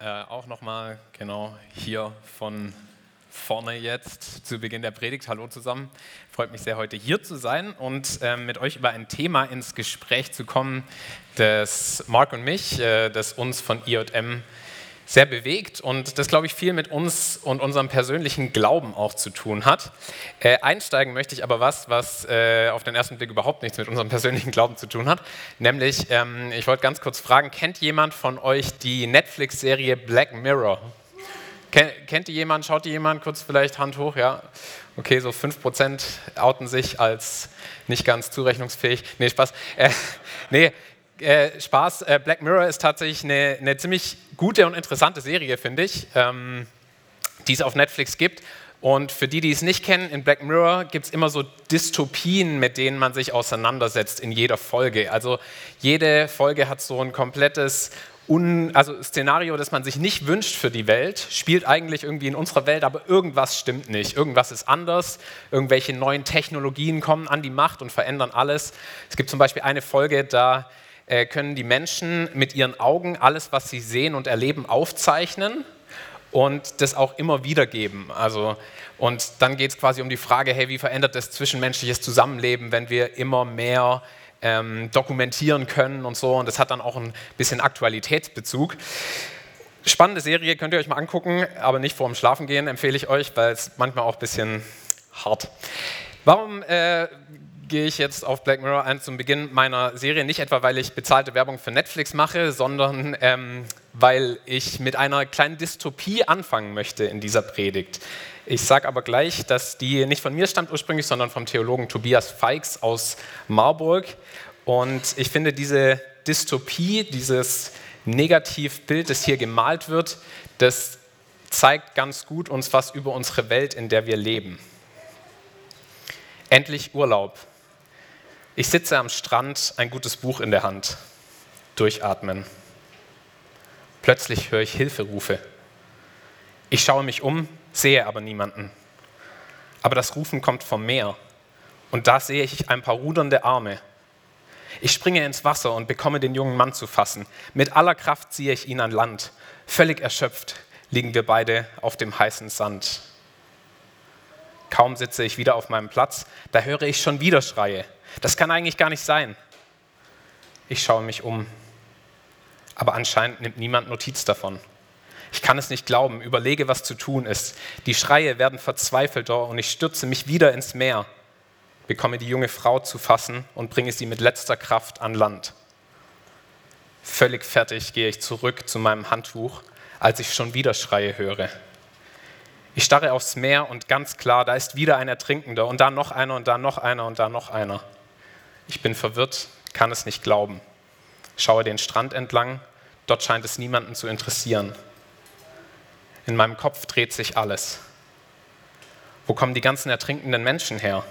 Äh, auch nochmal genau hier von vorne jetzt zu Beginn der Predigt. Hallo zusammen. Freut mich sehr, heute hier zu sein und äh, mit euch über ein Thema ins Gespräch zu kommen, das Mark und mich, äh, das uns von IJM sehr bewegt und das, glaube ich, viel mit uns und unserem persönlichen Glauben auch zu tun hat. Äh, einsteigen möchte ich aber was, was äh, auf den ersten Blick überhaupt nichts mit unserem persönlichen Glauben zu tun hat. Nämlich, ähm, ich wollte ganz kurz fragen, kennt jemand von euch die Netflix-Serie Black Mirror? Ken, kennt die jemand? Schaut die jemand? Kurz vielleicht Hand hoch, ja. Okay, so 5% outen sich als nicht ganz zurechnungsfähig. Nee, Spaß. Äh, nee, äh, Spaß. Äh, Black Mirror ist tatsächlich eine, eine, ziemlich gute und interessante Serie, finde ich, ähm, die es auf Netflix gibt. Und für die, die es nicht kennen, in Black Mirror gibt es immer so Dystopien, mit denen man sich auseinandersetzt in jeder Folge. Also jede Folge hat so ein komplettes Un, also Szenario, das man sich nicht wünscht für die Welt, spielt eigentlich irgendwie in unserer Welt, aber irgendwas stimmt nicht. Irgendwas ist anders, irgendwelche neuen Technologien kommen an die Macht und verändern alles. Es gibt zum Beispiel eine Folge, da äh, können die Menschen mit ihren Augen alles, was sie sehen und erleben, aufzeichnen und das auch immer wiedergeben. Also, und dann geht es quasi um die Frage, hey, wie verändert das zwischenmenschliches Zusammenleben, wenn wir immer mehr ähm, dokumentieren können und so. Und das hat dann auch ein bisschen Aktualitätsbezug. Spannende Serie, könnt ihr euch mal angucken, aber nicht vor dem Schlafengehen empfehle ich euch, weil es manchmal auch ein bisschen hart. Warum äh, gehe ich jetzt auf Black Mirror ein zum Beginn meiner Serie. Nicht etwa, weil ich bezahlte Werbung für Netflix mache, sondern ähm, weil ich mit einer kleinen Dystopie anfangen möchte in dieser Predigt. Ich sage aber gleich, dass die nicht von mir stammt ursprünglich, sondern vom Theologen Tobias Feix aus Marburg. Und ich finde diese Dystopie, dieses Negativbild, das hier gemalt wird, das zeigt ganz gut uns was über unsere Welt, in der wir leben. Endlich Urlaub. Ich sitze am Strand, ein gutes Buch in der Hand. Durchatmen. Plötzlich höre ich Hilferufe. Ich schaue mich um, sehe aber niemanden. Aber das Rufen kommt vom Meer. Und da sehe ich ein paar rudernde Arme. Ich springe ins Wasser und bekomme den jungen Mann zu fassen. Mit aller Kraft ziehe ich ihn an Land. Völlig erschöpft liegen wir beide auf dem heißen Sand. Kaum sitze ich wieder auf meinem Platz, da höre ich schon wieder Schreie. Das kann eigentlich gar nicht sein. Ich schaue mich um, aber anscheinend nimmt niemand Notiz davon. Ich kann es nicht glauben, überlege, was zu tun ist. Die Schreie werden verzweifelter und ich stürze mich wieder ins Meer, bekomme die junge Frau zu fassen und bringe sie mit letzter Kraft an Land. Völlig fertig gehe ich zurück zu meinem Handtuch, als ich schon wieder Schreie höre. Ich starre aufs Meer und ganz klar, da ist wieder ein Ertrinkender und da noch einer und da noch einer und da noch einer. Ich bin verwirrt, kann es nicht glauben. Schaue den Strand entlang, dort scheint es niemanden zu interessieren. In meinem Kopf dreht sich alles. Wo kommen die ganzen ertrinkenden Menschen her?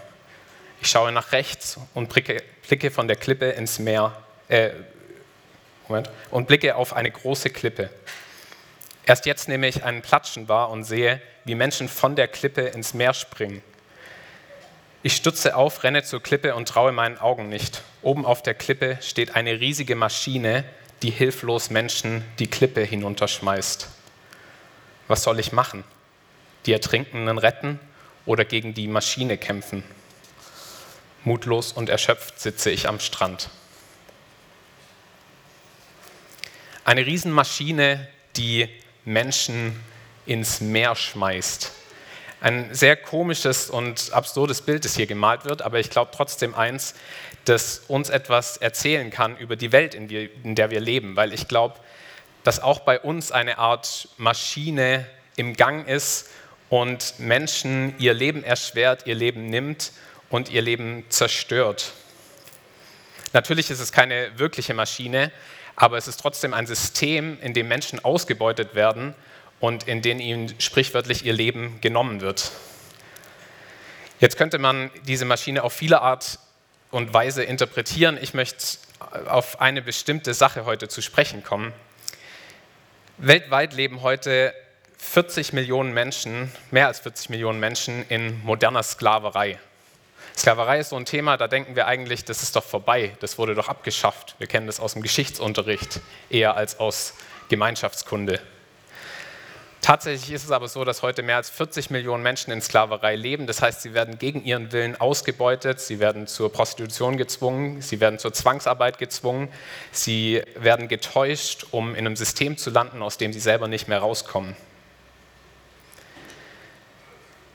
Ich schaue nach rechts und blicke, von der Klippe ins Meer, äh, Moment, und blicke auf eine große Klippe. Erst jetzt nehme ich einen Platschen wahr und sehe, wie Menschen von der Klippe ins Meer springen. Ich stütze auf, renne zur Klippe und traue meinen Augen nicht. Oben auf der Klippe steht eine riesige Maschine, die hilflos Menschen die Klippe hinunterschmeißt. Was soll ich machen? Die Ertrinkenden retten oder gegen die Maschine kämpfen? Mutlos und erschöpft sitze ich am Strand. Eine Riesenmaschine, die Menschen ins Meer schmeißt. Ein sehr komisches und absurdes Bild, das hier gemalt wird, aber ich glaube trotzdem eins, das uns etwas erzählen kann über die Welt, in, wir, in der wir leben, weil ich glaube, dass auch bei uns eine Art Maschine im Gang ist und Menschen ihr Leben erschwert, ihr Leben nimmt und ihr Leben zerstört. Natürlich ist es keine wirkliche Maschine, aber es ist trotzdem ein System, in dem Menschen ausgebeutet werden und in denen ihnen sprichwörtlich ihr Leben genommen wird. Jetzt könnte man diese Maschine auf viele Art und Weise interpretieren. Ich möchte auf eine bestimmte Sache heute zu sprechen kommen. Weltweit leben heute 40 Millionen Menschen, mehr als 40 Millionen Menschen in moderner Sklaverei. Sklaverei ist so ein Thema, da denken wir eigentlich, das ist doch vorbei, das wurde doch abgeschafft. Wir kennen das aus dem Geschichtsunterricht eher als aus Gemeinschaftskunde. Tatsächlich ist es aber so, dass heute mehr als 40 Millionen Menschen in Sklaverei leben. Das heißt, sie werden gegen ihren Willen ausgebeutet, sie werden zur Prostitution gezwungen, sie werden zur Zwangsarbeit gezwungen, sie werden getäuscht, um in einem System zu landen, aus dem sie selber nicht mehr rauskommen.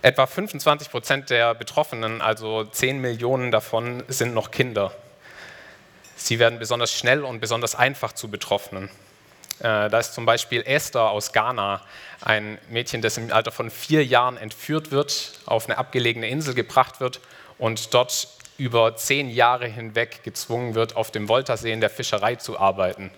Etwa 25 Prozent der Betroffenen, also 10 Millionen davon, sind noch Kinder. Sie werden besonders schnell und besonders einfach zu Betroffenen. Äh, da ist zum Beispiel Esther aus Ghana, ein Mädchen, das im Alter von vier Jahren entführt wird, auf eine abgelegene Insel gebracht wird und dort über zehn Jahre hinweg gezwungen wird, auf dem Voltasee in der Fischerei zu arbeiten.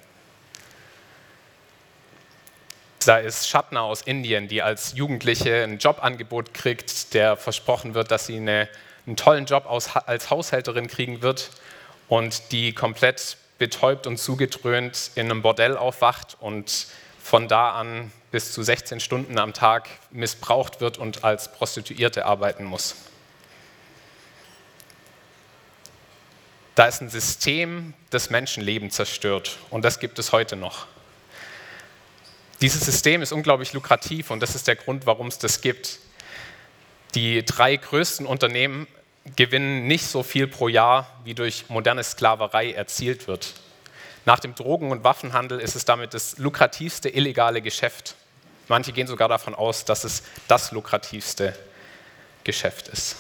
Da ist Shatna aus Indien, die als Jugendliche ein Jobangebot kriegt, der versprochen wird, dass sie eine, einen tollen Job als Haushälterin kriegen wird und die komplett betäubt und zugedröhnt in einem Bordell aufwacht und von da an bis zu 16 Stunden am Tag missbraucht wird und als Prostituierte arbeiten muss. Da ist ein System, das Menschenleben zerstört und das gibt es heute noch. Dieses System ist unglaublich lukrativ und das ist der Grund, warum es das gibt. Die drei größten Unternehmen gewinnen nicht so viel pro Jahr, wie durch moderne Sklaverei erzielt wird. Nach dem Drogen- und Waffenhandel ist es damit das lukrativste illegale Geschäft. Manche gehen sogar davon aus, dass es das lukrativste Geschäft ist.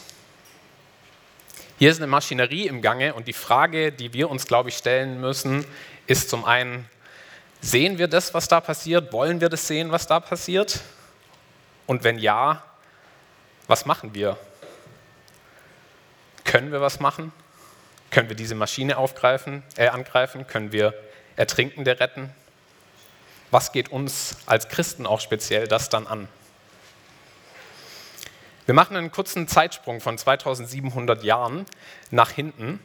Hier ist eine Maschinerie im Gange und die Frage, die wir uns, glaube ich, stellen müssen, ist zum einen, sehen wir das, was da passiert? Wollen wir das sehen, was da passiert? Und wenn ja, was machen wir? Können wir was machen? Können wir diese Maschine aufgreifen, äh, angreifen? Können wir Ertrinkende retten? Was geht uns als Christen auch speziell das dann an? Wir machen einen kurzen Zeitsprung von 2700 Jahren nach hinten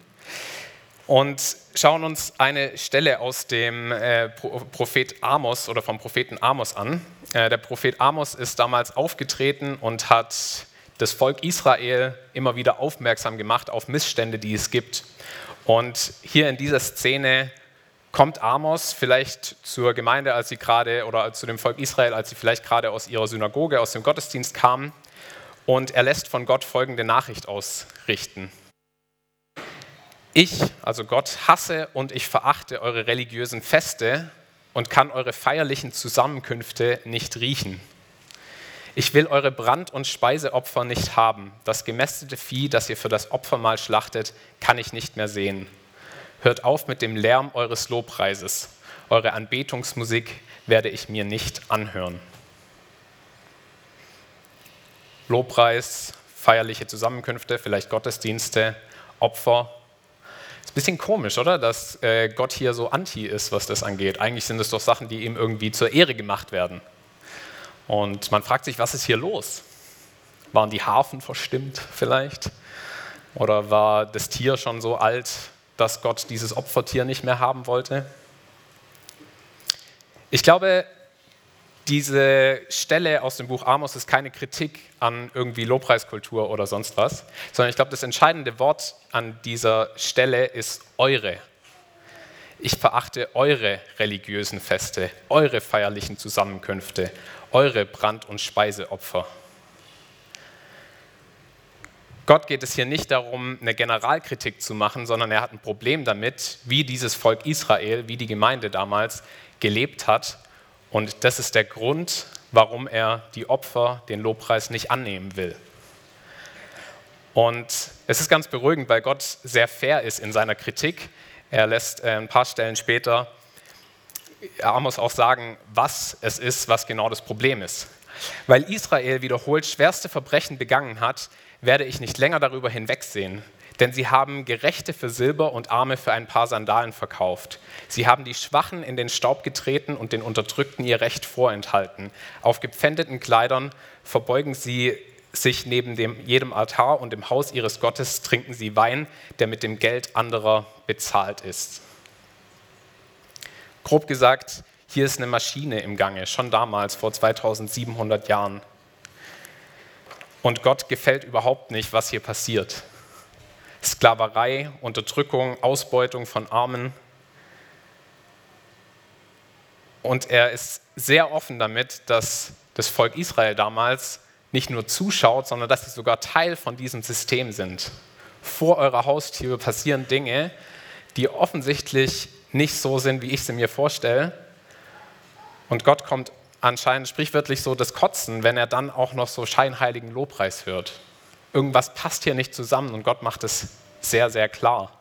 und schauen uns eine Stelle aus dem äh, Prophet Amos oder vom Propheten Amos an. Äh, der Prophet Amos ist damals aufgetreten und hat das Volk Israel immer wieder aufmerksam gemacht auf Missstände, die es gibt. Und hier in dieser Szene kommt Amos vielleicht zur Gemeinde, als sie gerade, oder zu dem Volk Israel, als sie vielleicht gerade aus ihrer Synagoge, aus dem Gottesdienst kamen. Und er lässt von Gott folgende Nachricht ausrichten. Ich, also Gott, hasse und ich verachte eure religiösen Feste und kann eure feierlichen Zusammenkünfte nicht riechen. Ich will eure Brand- und Speiseopfer nicht haben. Das gemästete Vieh, das ihr für das Opfermahl schlachtet, kann ich nicht mehr sehen. Hört auf mit dem Lärm eures Lobpreises. Eure Anbetungsmusik werde ich mir nicht anhören. Lobpreis, feierliche Zusammenkünfte, vielleicht Gottesdienste, Opfer. Ist ein bisschen komisch, oder? Dass äh, Gott hier so anti ist, was das angeht. Eigentlich sind es doch Sachen, die ihm irgendwie zur Ehre gemacht werden. Und man fragt sich, was ist hier los? Waren die Harfen verstimmt vielleicht? Oder war das Tier schon so alt, dass Gott dieses Opfertier nicht mehr haben wollte? Ich glaube, diese Stelle aus dem Buch Amos ist keine Kritik an irgendwie Lobpreiskultur oder sonst was, sondern ich glaube, das entscheidende Wort an dieser Stelle ist eure. Ich verachte eure religiösen Feste, eure feierlichen Zusammenkünfte, eure Brand- und Speiseopfer. Gott geht es hier nicht darum, eine Generalkritik zu machen, sondern er hat ein Problem damit, wie dieses Volk Israel, wie die Gemeinde damals gelebt hat. Und das ist der Grund, warum er die Opfer, den Lobpreis nicht annehmen will. Und es ist ganz beruhigend, weil Gott sehr fair ist in seiner Kritik. Er lässt äh, ein paar Stellen später Amos auch sagen, was es ist, was genau das Problem ist. Weil Israel wiederholt schwerste Verbrechen begangen hat, werde ich nicht länger darüber hinwegsehen. Denn sie haben Gerechte für Silber und Arme für ein paar Sandalen verkauft. Sie haben die Schwachen in den Staub getreten und den Unterdrückten ihr Recht vorenthalten. Auf gepfändeten Kleidern verbeugen sie sich neben dem, jedem Altar und im Haus ihres Gottes trinken sie Wein, der mit dem Geld anderer bezahlt ist. Grob gesagt, hier ist eine Maschine im Gange, schon damals, vor 2700 Jahren. Und Gott gefällt überhaupt nicht, was hier passiert. Sklaverei, Unterdrückung, Ausbeutung von Armen. Und er ist sehr offen damit, dass das Volk Israel damals nicht nur zuschaut, sondern dass sie sogar Teil von diesem System sind. Vor eurer Haustür passieren Dinge, die offensichtlich nicht so sind, wie ich sie mir vorstelle. Und Gott kommt anscheinend sprichwörtlich so das Kotzen, wenn er dann auch noch so scheinheiligen Lobpreis hört. Irgendwas passt hier nicht zusammen und Gott macht es sehr, sehr klar.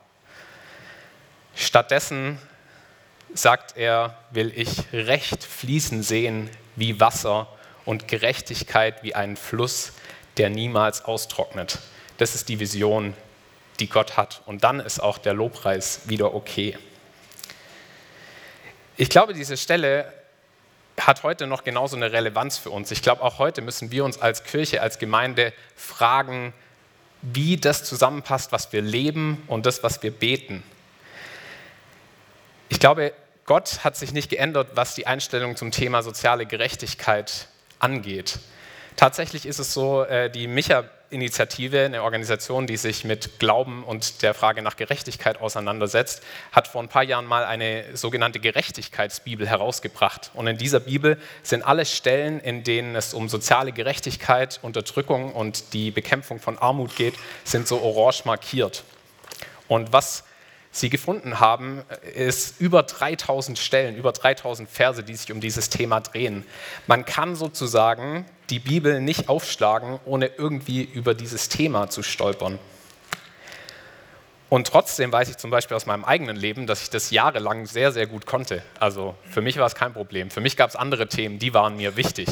Stattdessen sagt er, will ich Recht fließen sehen wie Wasser und Gerechtigkeit wie einen Fluss, der niemals austrocknet. Das ist die Vision, die Gott hat. Und dann ist auch der Lobpreis wieder okay. Ich glaube, diese Stelle hat heute noch genauso eine Relevanz für uns. Ich glaube, auch heute müssen wir uns als Kirche, als Gemeinde fragen, wie das zusammenpasst, was wir leben und das, was wir beten. Ich glaube, Gott hat sich nicht geändert, was die Einstellung zum Thema soziale Gerechtigkeit angeht. Tatsächlich ist es so, äh, die Micha-Initiative, eine Organisation, die sich mit Glauben und der Frage nach Gerechtigkeit auseinandersetzt, hat vor ein paar Jahren mal eine sogenannte Gerechtigkeitsbibel herausgebracht. Und in dieser Bibel sind alle Stellen, in denen es um soziale Gerechtigkeit, Unterdrückung und die Bekämpfung von Armut geht, sind so orange markiert. Und was sie gefunden haben, ist über 3000 Stellen, über 3000 Verse, die sich um dieses Thema drehen. Man kann sozusagen die Bibel nicht aufschlagen, ohne irgendwie über dieses Thema zu stolpern. Und trotzdem weiß ich zum Beispiel aus meinem eigenen Leben, dass ich das jahrelang sehr, sehr gut konnte. Also für mich war es kein Problem. Für mich gab es andere Themen, die waren mir wichtig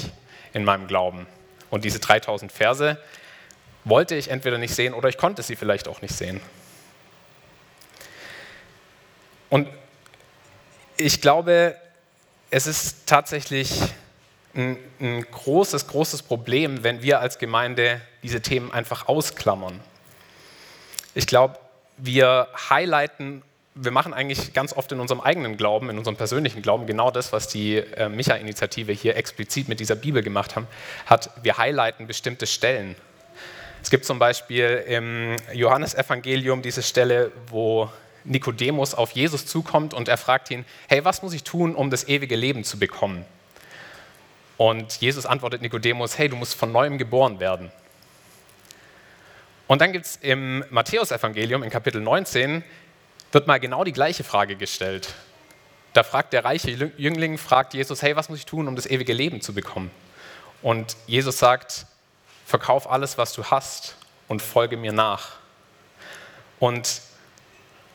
in meinem Glauben. Und diese 3000 Verse wollte ich entweder nicht sehen oder ich konnte sie vielleicht auch nicht sehen. Und ich glaube, es ist tatsächlich ein, ein, großes, großes Problem, wenn wir als Gemeinde diese Themen einfach ausklammern. Ich glaube, wir highlighten, wir machen eigentlich ganz oft in unserem eigenen Glauben, in unserem persönlichen Glauben genau das, was die äh, Micha-Initiative hier explizit mit dieser Bibel gemacht haben, hat, wir highlighten bestimmte Stellen. Es gibt zum Beispiel im Johannesevangelium diese Stelle, wo Nikodemus auf Jesus zukommt und er fragt ihn, hey, was muss ich tun, um das ewige Leben zu bekommen? Und Jesus antwortet Nikodemus, hey, du musst von neuem geboren werden. Und dann gibt es im Matthäusevangelium in Kapitel 19, wird mal genau die gleiche Frage gestellt. Da fragt der reiche Jüngling, fragt Jesus, hey, was muss ich tun, um das ewige Leben zu bekommen? Und Jesus sagt, verkauf alles, was du hast und folge mir nach. Und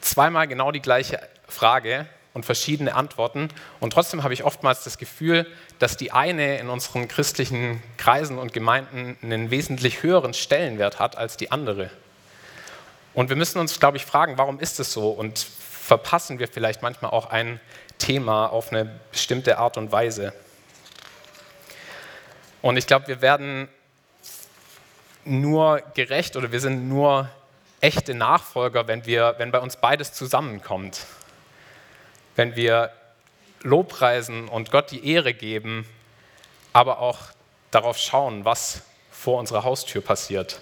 zweimal genau die gleiche Frage und verschiedene Antworten. Und trotzdem habe ich oftmals das Gefühl, dass die eine in unseren christlichen Kreisen und Gemeinden einen wesentlich höheren Stellenwert hat als die andere. Und wir müssen uns, glaube ich, fragen, warum ist es so? Und verpassen wir vielleicht manchmal auch ein Thema auf eine bestimmte Art und Weise? Und ich glaube, wir werden nur gerecht oder wir sind nur echte Nachfolger, wenn, wir, wenn bei uns beides zusammenkommt. Wenn wir Lobpreisen und Gott die Ehre geben, aber auch darauf schauen, was vor unserer Haustür passiert.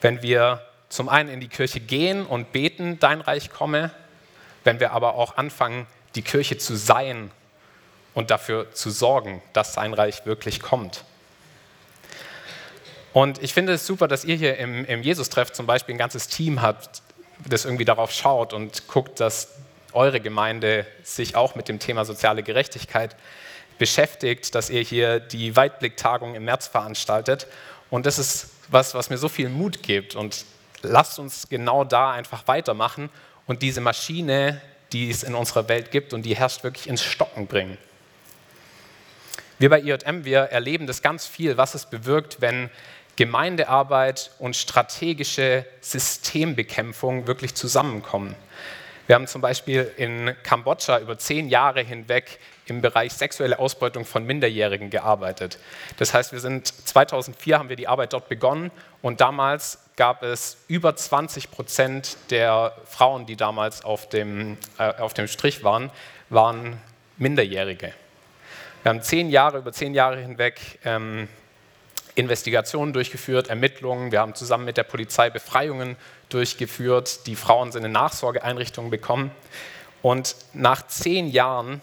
Wenn wir zum einen in die Kirche gehen und beten, dein Reich komme, wenn wir aber auch anfangen, die Kirche zu sein und dafür zu sorgen, dass sein Reich wirklich kommt. Und ich finde es super, dass ihr hier im, im Jesus-Treff zum Beispiel ein ganzes Team habt, das irgendwie darauf schaut und guckt, dass eure Gemeinde sich auch mit dem Thema soziale Gerechtigkeit beschäftigt, dass ihr hier die Weitblicktagung im März veranstaltet. Und das ist was, was mir so viel Mut gibt. Und lasst uns genau da einfach weitermachen und diese Maschine, die es in unserer Welt gibt und die herrscht, wirklich ins Stocken bringen. Wir bei IJM, wir erleben das ganz viel, was es bewirkt, wenn Gemeindearbeit und strategische Systembekämpfung wirklich zusammenkommen. Wir haben zum Beispiel in Kambodscha über zehn Jahre hinweg im Bereich sexuelle Ausbeutung von Minderjährigen gearbeitet. Das heißt, wir sind 2004 haben wir die Arbeit dort begonnen und damals gab es über 20 Prozent der Frauen, die damals auf dem, äh, auf dem Strich waren, waren Minderjährige. Wir haben zehn Jahre, über zehn Jahre hinweg ähm, Investigationen durchgeführt, Ermittlungen. Wir haben zusammen mit der Polizei Befreiungen durchgeführt. Die Frauen sind in Nachsorgeeinrichtungen bekommen. Und nach zehn Jahren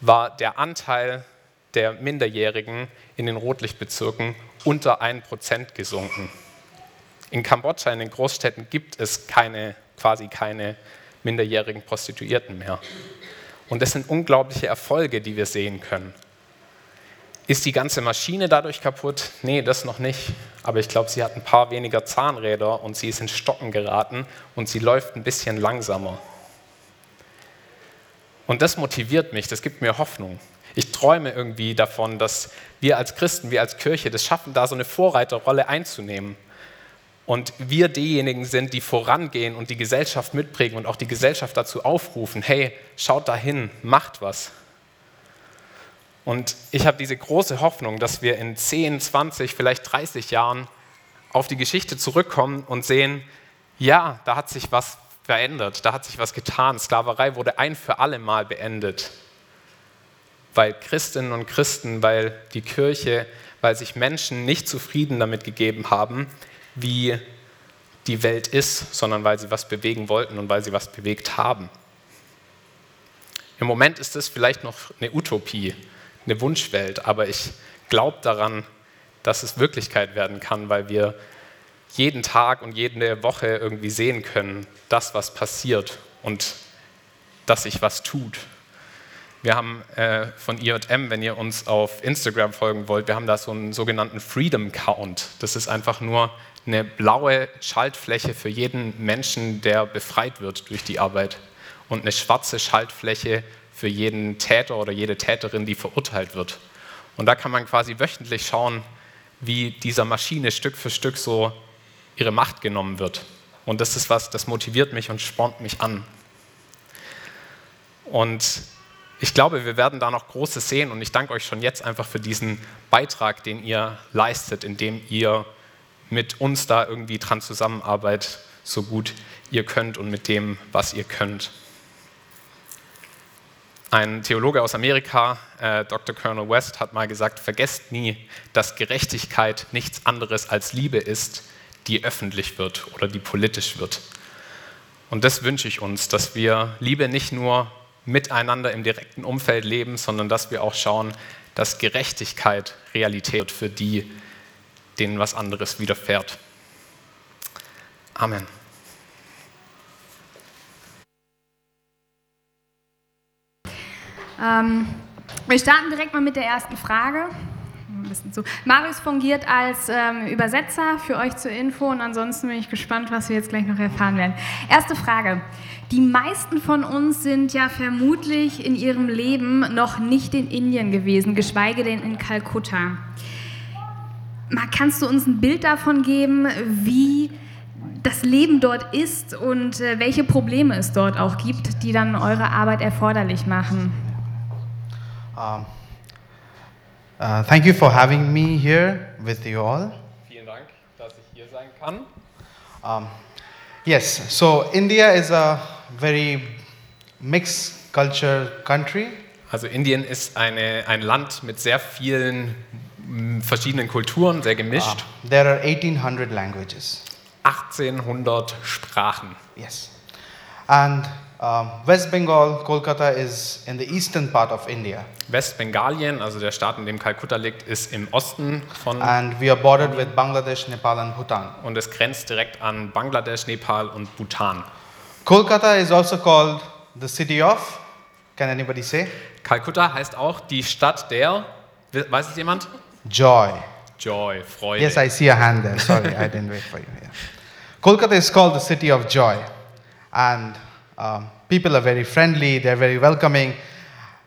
war der Anteil der Minderjährigen in den Rotlichtbezirken unter 1% gesunken. In Kambodscha, in den Großstädten, gibt es keine, quasi keine minderjährigen Prostituierten mehr. Und das sind unglaubliche Erfolge, die wir sehen können. Ist die ganze Maschine dadurch kaputt? Nee, das noch nicht. Aber ich glaube, sie hat ein paar weniger Zahnräder und sie ist in Stocken geraten und sie läuft ein bisschen langsamer. Und das motiviert mich, das gibt mir Hoffnung. Ich träume irgendwie davon, dass wir als Christen, wir als Kirche das schaffen, da so eine Vorreiterrolle einzunehmen. Und wir diejenigen sind, die vorangehen und die Gesellschaft mitprägen und auch die Gesellschaft dazu aufrufen, hey, schaut dahin, macht was. Und ich habe diese große Hoffnung, dass wir in 10, 20, vielleicht 30 Jahren auf die Geschichte zurückkommen und sehen, ja, da hat sich was verändert, da hat sich was getan. Sklaverei wurde ein für alle Mal beendet weil Christinnen und Christen, weil die Kirche, weil sich Menschen nicht zufrieden damit gegeben haben, wie die Welt ist, sondern weil sie was bewegen wollten und weil sie was bewegt haben. Im Moment ist es vielleicht noch eine Utopie, eine Wunschwelt, aber ich glaube daran, dass es Wirklichkeit werden kann, weil wir jeden Tag und jede Woche irgendwie sehen können, das, was passiert und dass sich was tut. Wir haben äh, von IJM, wenn ihr uns auf Instagram folgen wollt, wir haben da so einen sogenannten Freedom Count. Das ist einfach nur eine blaue Schaltfläche für jeden Menschen, der befreit wird durch die Arbeit und eine schwarze Schaltfläche für jeden Täter oder jede Täterin, die verurteilt wird. Und da kann man quasi wöchentlich schauen, wie dieser Maschine Stück für Stück so ihre Macht genommen wird. Und das ist was, das motiviert mich und spornt mich an. Und ich glaube, wir werden da noch Großes sehen und ich danke euch schon jetzt einfach für diesen Beitrag, den ihr leistet, indem ihr mit uns da irgendwie dran zusammenarbeitet, so gut ihr könnt und mit dem, was ihr könnt. Ein Theologe aus Amerika, äh, Dr. Colonel West, hat mal gesagt, vergesst nie, dass Gerechtigkeit nichts anderes als Liebe ist, die öffentlich wird oder die politisch wird. Und das wünsche ich uns, dass wir Liebe nicht nur miteinander im direkten Umfeld leben, sondern dass wir auch schauen, dass Gerechtigkeit Realität wird für die, denen was anderes widerfährt. Amen. Ähm, wir starten direkt mal mit der ersten Frage. Marius fungiert als ähm, Übersetzer für euch zur Info und ansonsten bin ich gespannt, was wir jetzt gleich noch erfahren werden. Erste Frage. Die meisten von uns sind ja vermutlich in ihrem Leben noch nicht in Indien gewesen, geschweige denn in Kalkutta. Kannst du uns ein Bild davon geben, wie das Leben dort ist und äh, welche Probleme es dort auch gibt, die dann eure Arbeit erforderlich machen? Um. Uh, thank you for having me here with you all. Vielen Dank, dass ich hier sein kann. Um, yes, so India is a very mixed culture country. Also Indien ist eine, ein Land mit sehr vielen verschiedenen Kulturen, sehr gemischt. Uh, there are 1800 languages. 1800 Sprachen. Yes. And um, West Bengal, Kolkata is in the eastern part of India. Westbengalien, also der Staat, in dem Kalkutta liegt, ist im Osten von And we are bordered with Bangladesh, Nepal and Bhutan. und es grenzt direkt an Bangladesch, Nepal und Bhutan. Kolkata is also called the city of, can anybody say? Kalkutta heißt auch die Stadt der, weiß es jemand? Joy. Joy, Freude. Yes, I see a hand there. Sorry, I didn't wait for you. Yeah. Kolkata is called the city of joy. And um, people are very friendly, they're very welcoming.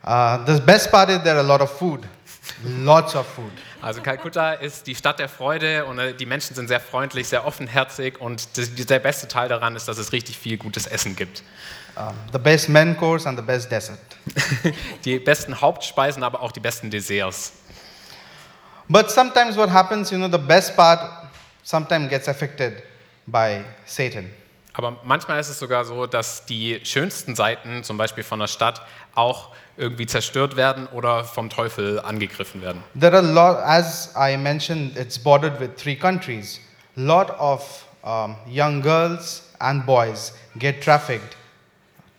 Uh, the best part is there are a lot of food, lots of food. Also Kalkutta ist die Stadt der Freude und äh, die Menschen sind sehr freundlich, sehr offenherzig und der beste Teil daran ist, dass es richtig viel gutes Essen gibt. Um, the best main course and the best dessert. die besten Hauptspeisen, aber auch die besten Desserts. But sometimes what happens, you know, the best part sometimes gets affected by Satan. Aber manchmal ist es sogar so, dass die schönsten Seiten, zum Beispiel von der Stadt, auch irgendwie zerstört werden oder vom Teufel angegriffen werden. There are lot, as I mentioned, it's bordered with three countries. Lot of um, young girls and boys get trafficked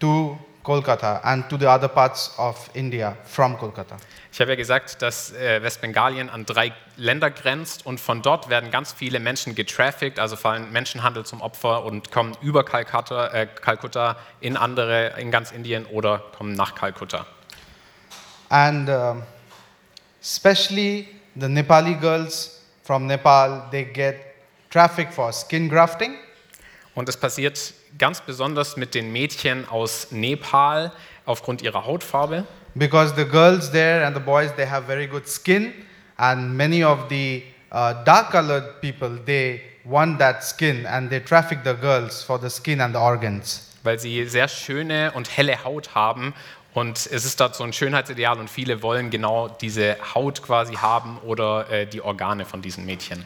to Kolkata and to the other parts of India from Kolkata. Ich habe ja gesagt, dass äh, Westbengalien an drei Länder grenzt und von dort werden ganz viele Menschen getraffickt, also fallen Menschenhandel zum Opfer und kommen über Kalkutta, äh, Kalkutta in andere, in ganz Indien oder kommen nach Kalkutta. And um, especially the Nepali girls from Nepal, they get trafficked for skin grafting. Und es passiert ganz besonders mit den Mädchen aus Nepal aufgrund ihrer Hautfarbe. because the girls there and the boys they have very good skin and many of the uh, dark colored people they want that skin and they traffic the girls for the skin and the organs weil sie sehr schöne und helle Haut haben. Und es ist dort so ein Schönheitsideal und viele wollen genau diese Haut quasi haben oder äh, die Organe von diesen Mädchen.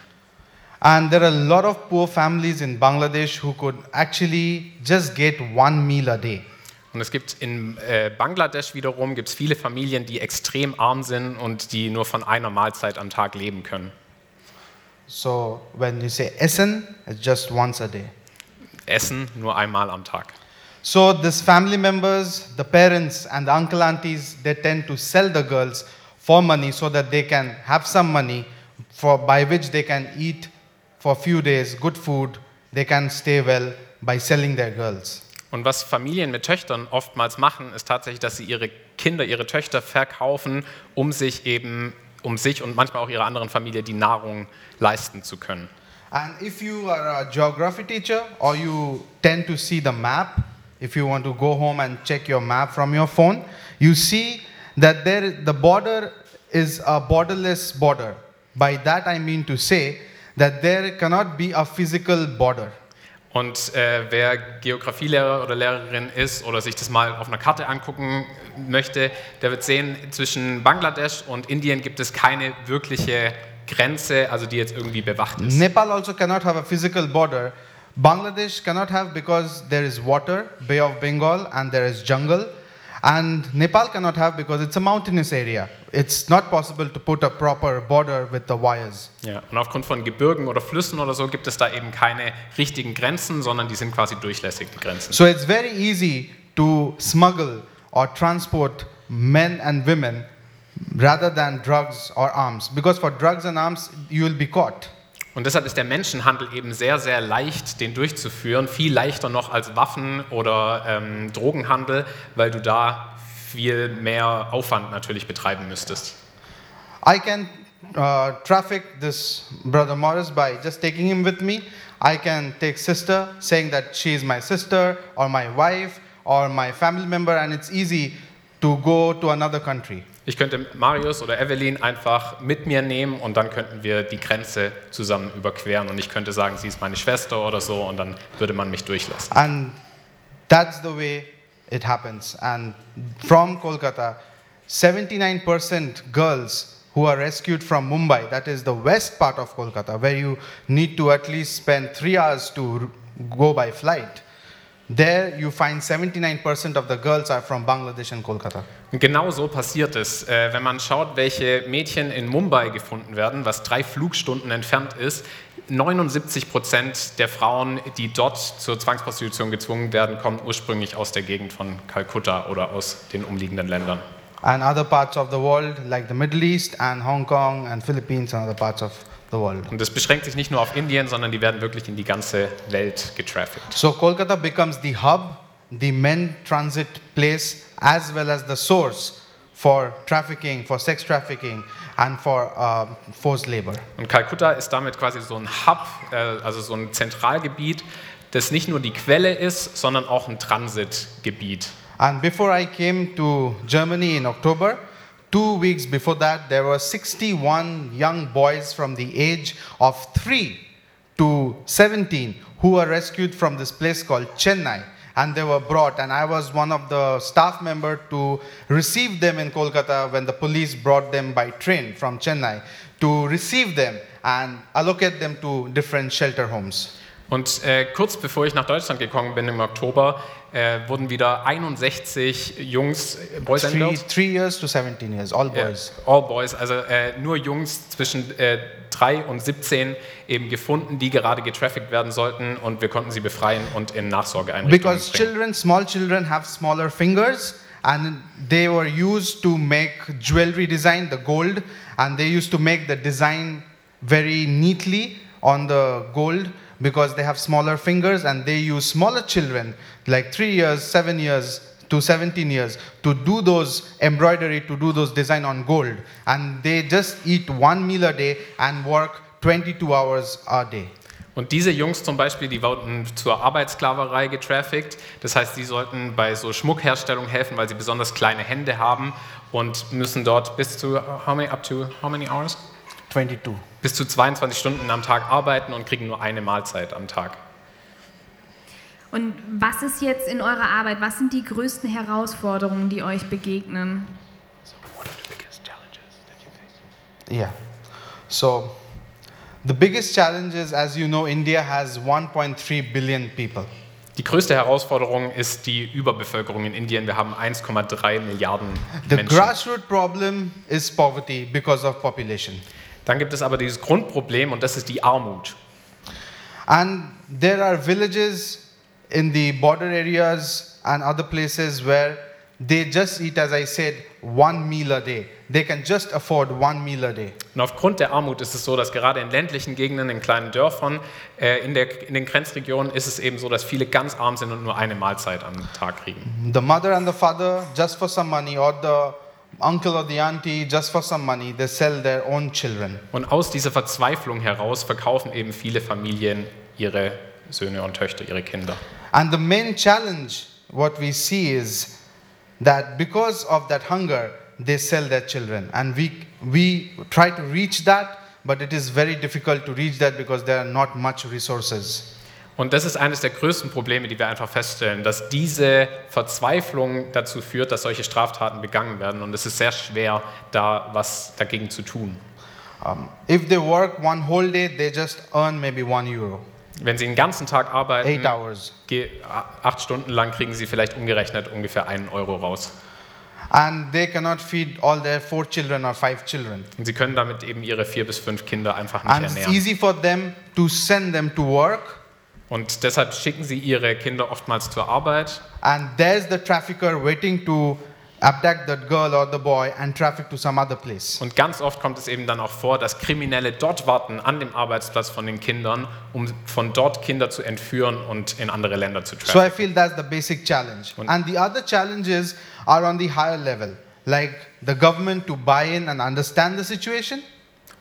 And there are a lot of poor families in bangladesh who could actually just get one meal a day Und es gibt in äh, Bangladesch wiederum gibt's viele Familien, die extrem arm sind und die nur von einer Mahlzeit am Tag leben können. so when you say essen it's just once a day Essen nur einmal am Tag. So these family members, the parents and the uncle aunties, they tend to sell the girls for money so that they can have some money for by which they can eat for a few days good food. They can stay well by selling their girls. Und was Familien mit Töchtern oftmals machen, ist tatsächlich, dass sie ihre Kinder, ihre Töchter verkaufen, um sich eben, um sich und manchmal auch ihrer anderen Familie die Nahrung leisten zu können. And if you are a geography teacher or you tend to see the map, if you want to go home and check your map from your phone, you see that there the border is a borderless border. By that I mean to say that there cannot be a physical border. Und äh, wer Geografielehrer oder Lehrerin ist oder sich das mal auf einer Karte angucken möchte, der wird sehen, zwischen Bangladesch und Indien gibt es keine wirkliche Grenze, also die jetzt irgendwie bewacht ist. Nepal also cannot have a physical border. Bangladesh cannot have because there is water, Bay of Bengal, and there is jungle. And Nepal cannot have because it's a mountainous area. It's not possible to put a proper border with the wires. Ja, und aufgrund von Gebirgen oder Flüssen oder so gibt es da eben keine richtigen Grenzen, sondern die sind quasi durchlässig, die Grenzen. So it's very easy to smuggle or transport men and women rather than drugs or arms. Because for drugs and arms, you will be caught. Und deshalb ist der Menschenhandel eben sehr, sehr leicht, den durchzuführen, viel leichter noch als Waffen- oder ähm, Drogenhandel, weil du da viel mehr Aufwand natürlich betreiben müsstest. I can uh, traffic this brother Morris by just taking him with me. I can take sister, saying that she is my sister or my wife or my family member, and it's easy to go to another country. Ich könnte Marius oder Evelyn einfach mit mir nehmen und dann könnten wir die Grenze zusammen überqueren und ich könnte sagen, sie ist meine Schwester oder so und dann würde man mich durchlassen. And that's the way it happens. And from Kolkata, 79% girls who are rescued from Mumbai, that is the west part of Kolkata, where you need to at least spend three hours to go by flight. There you find 79% of the girls are from Bangladesh and Kolkata. Und genau so passiert es. Äh, wenn man schaut, welche Mädchen in Mumbai gefunden werden, was drei Flugstunden entfernt ist, 79 Prozent der Frauen, die dort zur Zwangsprostitution gezwungen werden, kommen ursprünglich aus der Gegend von Kalkutta oder aus den umliegenden Ländern. And other parts of the world, like the Middle East and Hong Kong and Philippines and other parts of. Und das beschränkt sich nicht nur auf Indien, sondern die werden wirklich in die ganze Welt getraffickt. So Kolkata becomes the hub, the men transit place, as well as the source for trafficking, for sex trafficking, and for uh, forced labor. Und Kalkutta ist damit quasi so ein Hub, äh, also so ein Zentralgebiet, das nicht nur die Quelle ist, sondern auch ein Transitgebiet. And before I came to Germany in October, two weeks before that, there were 61 young boys from the age of 3 to 17 who were rescued from this place called Chennai. And they were brought, and I was one of the staff member to receive them in Kolkata when the police brought them by train from Chennai to receive them and allocate them to different shelter homes. Und äh, kurz bevor ich nach Deutschland gekommen bin im Oktober, äh, wurden wieder 61 Jungs, äh, Boys and Three, Girls? three years to 17 years, all boys. all Boys, also äh, nur Jungs zwischen äh, 3 und 17 eben gefunden, die gerade getraffickt werden sollten und wir konnten sie befreien und in Nachsorgeeinrichtungen Because bringen. children, small children have smaller fingers and they were used to make jewelry design, the gold, and they used to make the design very neatly on the gold because they have smaller fingers and they use smaller children, like three years, seven years, to 17 years to do those embroidery, to do those design on gold. And they just eat one meal a day and work 22 hours a day. Und diese Jungs zum Beispiel, die wurden zur Arbeitssklaverei getraffickt. Das heißt, die sollten bei so Schmuckherstellung helfen, weil sie besonders kleine Hände haben und müssen dort bis zu how many, up to how many hours? 22. Bis zu 22 Stunden am Tag arbeiten und kriegen nur eine Mahlzeit am Tag. Und was ist jetzt in eurer Arbeit, was sind die größten Herausforderungen, die euch begegnen? Yeah. So, the biggest challenge is, as you know, India has 1.3 billion people. Die größte Herausforderung ist die Überbevölkerung in Indien. Wir haben 1,3 Milliarden The Menschen. grassroots problem is poverty because of population. Dann gibt es aber dieses Grundproblem und das ist die Armut. And there are villages in the border areas and other places where they just eat, as I said, one meal a day. They can just afford one meal a day. Und aufgrund der Armut ist es so, dass gerade in ländlichen Gegenden, in kleinen Dörfern, äh, in, der, in den Grenzregionen ist es eben so, dass viele ganz arm sind und nur eine Mahlzeit am Tag kriegen. The mother and the father, just for some money, or the uncle or the auntie, just for some money, they sell their own children. Und aus dieser Verzweiflung heraus verkaufen eben viele Familien ihre Söhne und Töchter, ihre Kinder. And the main challenge, what we see is that because of that hunger, they sell their children. And we, we try to reach that, but it is very difficult to reach that because there are not much resources. Und das ist eines der größten Probleme, die wir einfach feststellen, dass diese Verzweiflung dazu führt, dass solche Straftaten begangen werden. Und es ist sehr schwer, da was dagegen zu tun. Um, if they work one whole day, they just earn maybe one euro, Wenn sie den ganzen Tag arbeiten, eight hours. acht Stunden lang, kriegen sie vielleicht umgerechnet ungefähr einen Euro raus. And they cannot feed all their four children or five children. Und sie können damit eben ihre vier bis fünf Kinder einfach nicht And it's ernähren. easy for them to send them to work. Und deshalb schicken sie ihre Kinder oftmals zur Arbeit. And there's the trafficker waiting to abduct that girl or the boy and traffic to some other place. Und ganz oft kommt es eben dann auch vor, dass Kriminelle dort warten an dem Arbeitsplatz von den Kindern, um von dort Kinder zu entführen und in andere Länder zu So trafen. I feel that's the basic challenge. Und- And the other challenges are on the higher level, like the government to buy in and understand the situation,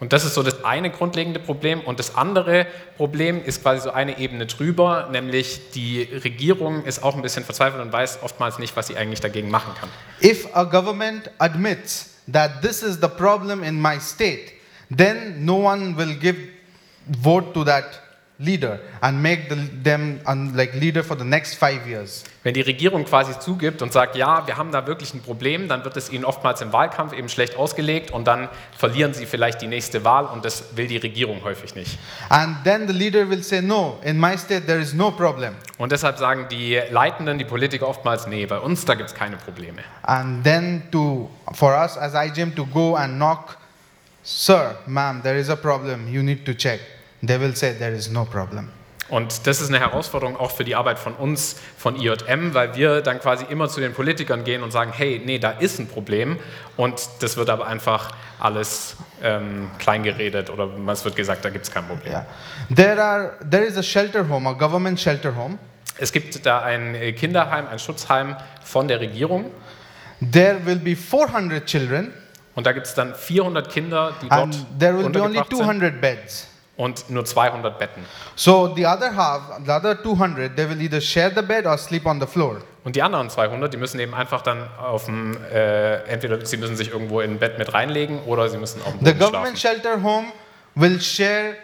Und das ist so das eine grundlegende Problem. Und das andere Problem ist quasi so eine Ebene drüber, nämlich die Regierung ist auch ein bisschen verzweifelt und weiß oftmals nicht, was sie eigentlich dagegen machen kann. If a government admits that this is the problem in my state, then no one will give vote to that leader and make the, them like leader for the next five years. Wenn die Regierung quasi zugibt und sagt, ja, wir haben da wirklich ein Problem, dann wird es ihnen oftmals im Wahlkampf eben schlecht ausgelegt und dann verlieren sie vielleicht die nächste Wahl und das will die Regierung häufig nicht. And then the leader will say, no, in my state there is no problem. Und deshalb sagen die Leitenden, die Politiker oftmals, nee, bei uns da gibt es keine Probleme. And then to for us as IGM to go and knock, sir, ma'am, there is a problem. You need to check. They will say there is no problem. Und das ist eine Herausforderung auch für die Arbeit von uns, von IJM, weil wir dann quasi immer zu den Politikern gehen und sagen, hey, nee, da ist ein Problem. Und das wird aber einfach alles ähm, kleingeredet oder es wird gesagt, da gibt es kein Problem. Yeah. There are there is a shelter home, a government shelter home. Es gibt da ein äh, Kinderheim, ein Schutzheim von der Regierung. There will be 400 children Und da gibt es dann 400 Kinder, die dort and there will be only untergebracht sind 200 beds. Und nur 200 Betten. So the other half, the other 200, they will either share the bed or sleep on the floor. Und die anderen 200, die müssen eben einfach dann auf dem, äh, entweder sie müssen sich irgendwo in ein Bett mit reinlegen oder sie müssen auf dem The Boden government schlafen. shelter home will share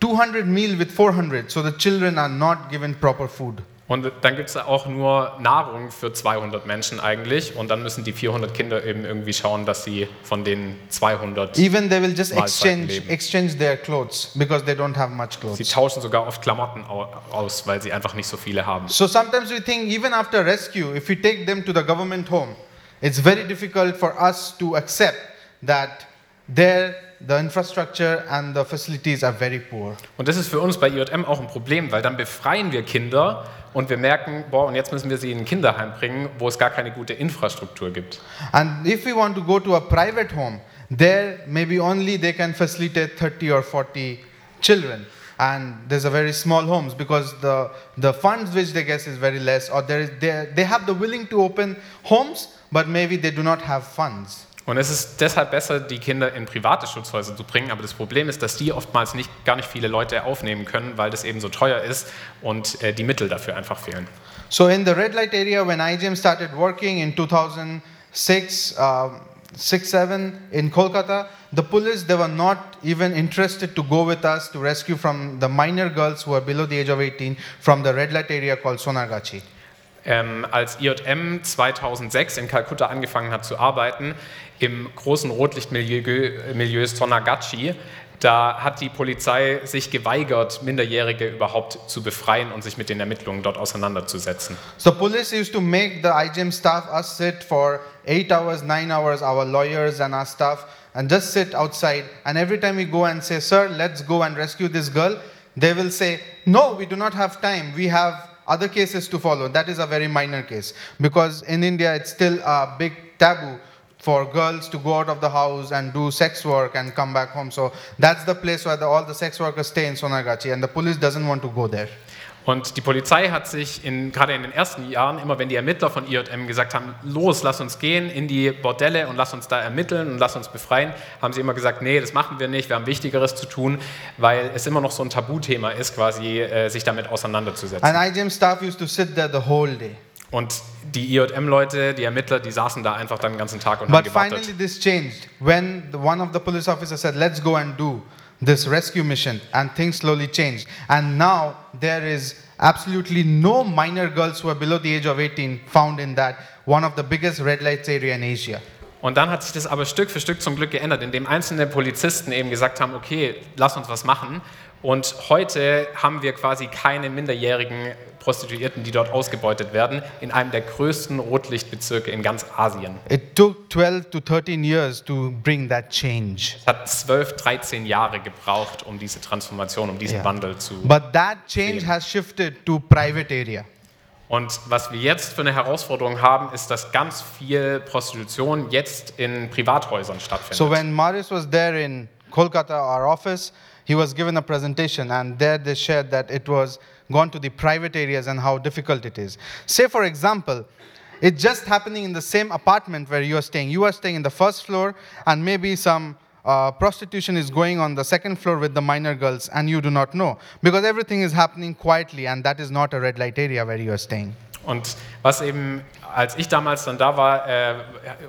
200 meal with 400, so the children are not given proper food. Und dann gibt es auch nur Nahrung für 200 Menschen eigentlich. Und dann müssen die 400 Kinder eben irgendwie schauen, dass sie von den 200 Even they will just Mahlzeiten exchange leben. exchange their clothes because they don't have much Sie clothes. tauschen sogar oft Klamotten au- aus, weil sie einfach nicht so viele haben. So sometimes we think even after rescue, if we take them to the government home, it's very difficult for us to accept that there the infrastructure and the facilities are very poor. Und das ist für uns bei IJM auch ein Problem, weil dann befreien wir Kinder und wir merken, boah, und jetzt müssen wir sie in ein Kinderheim bringen, wo es gar keine gute Infrastruktur gibt. And if we want to go to a private home, there maybe only they can facilitate 30 or 40 children. And there's a very small homes because the, the funds which they get is very less, or there is, they, they have the willing to open homes, but maybe they do not have funds. Und es ist deshalb besser, die Kinder in private Schutzhäuser zu bringen. Aber das Problem ist, dass die oftmals nicht, gar nicht viele Leute aufnehmen können, weil das eben so teuer ist und äh, die Mittel dafür einfach fehlen. So in the red light area, when IGM started working in 2006, um, six, seven in Kolkata, the police they were not even interested to go with us to rescue from the minor girls who are below the age of 18 from the red light area called Sonargachi. Ähm, als IJM 2006 in Kalkutta angefangen hat zu arbeiten, im großen Rotlichtmilieu Milieu Sonagachi, da hat die Polizei sich geweigert, Minderjährige überhaupt zu befreien und sich mit den Ermittlungen dort auseinanderzusetzen. So police used to make the IGM staff us sit for eight hours, nine hours, our lawyers and our staff, and just sit outside. And every time we go and say, "Sir, let's go and rescue this girl," they will say, "No, we do not have time. We have other cases to follow." That is a very minor case because in India it's still a big taboo for girls to go out of the house and do sex work and come back home. So that's the place where the, all the sex workers stay in Sonagachi, and the police doesn't want to go there. Und die Polizei hat sich in, gerade in den ersten Jahren, immer wenn die Ermittler von IJM gesagt haben, los, lass uns gehen in die Bordelle und lass uns da ermitteln und lass uns befreien, haben sie immer gesagt, nee, das machen wir nicht, wir haben Wichtigeres zu tun, weil es immer noch so ein Tabuthema ist, quasi äh, sich damit auseinanderzusetzen. And IGM staff used to sit there the whole day. Und die IJM-Leute, die Ermittler, die saßen da einfach dann den ganzen Tag und haben But finally, gewartet. this changed when one of the police officers said, Let's go and do this rescue mission. And things slowly changed. And now there is absolutely no minor girls who are below the age of 18 found in that one of the biggest red lights area in Asia. Und dann hat sich das aber Stück für Stück zum Glück geändert, indem einzelne Polizisten eben gesagt haben, okay, lass uns was machen. Und heute haben wir quasi keine minderjährigen Prostituierten, die dort ausgebeutet werden, in einem der größten Rotlichtbezirke in ganz Asien. It took 12 to 13 years to bring that change. Es hat 12, 13 Jahre gebraucht, um diese Transformation, um diesen Yeah. Wandel zu. But that change has shifted to private area. Und was wir jetzt für eine Herausforderung haben, ist, dass ganz viel Prostitution jetzt in Privathäusern stattfindet. So when Marius was there in Kolkata, our office, he was given a presentation, and there they shared that it was gone to the private areas and how difficult it is. Say, for example, it's just happening in the same apartment where you are staying. You are staying in the first floor, and maybe some uh, prostitution is going on the second floor with the minor girls, and you do not know because everything is happening quietly, and that is not a red light area where you are staying. Und was eben, als ich damals dann da war, äh,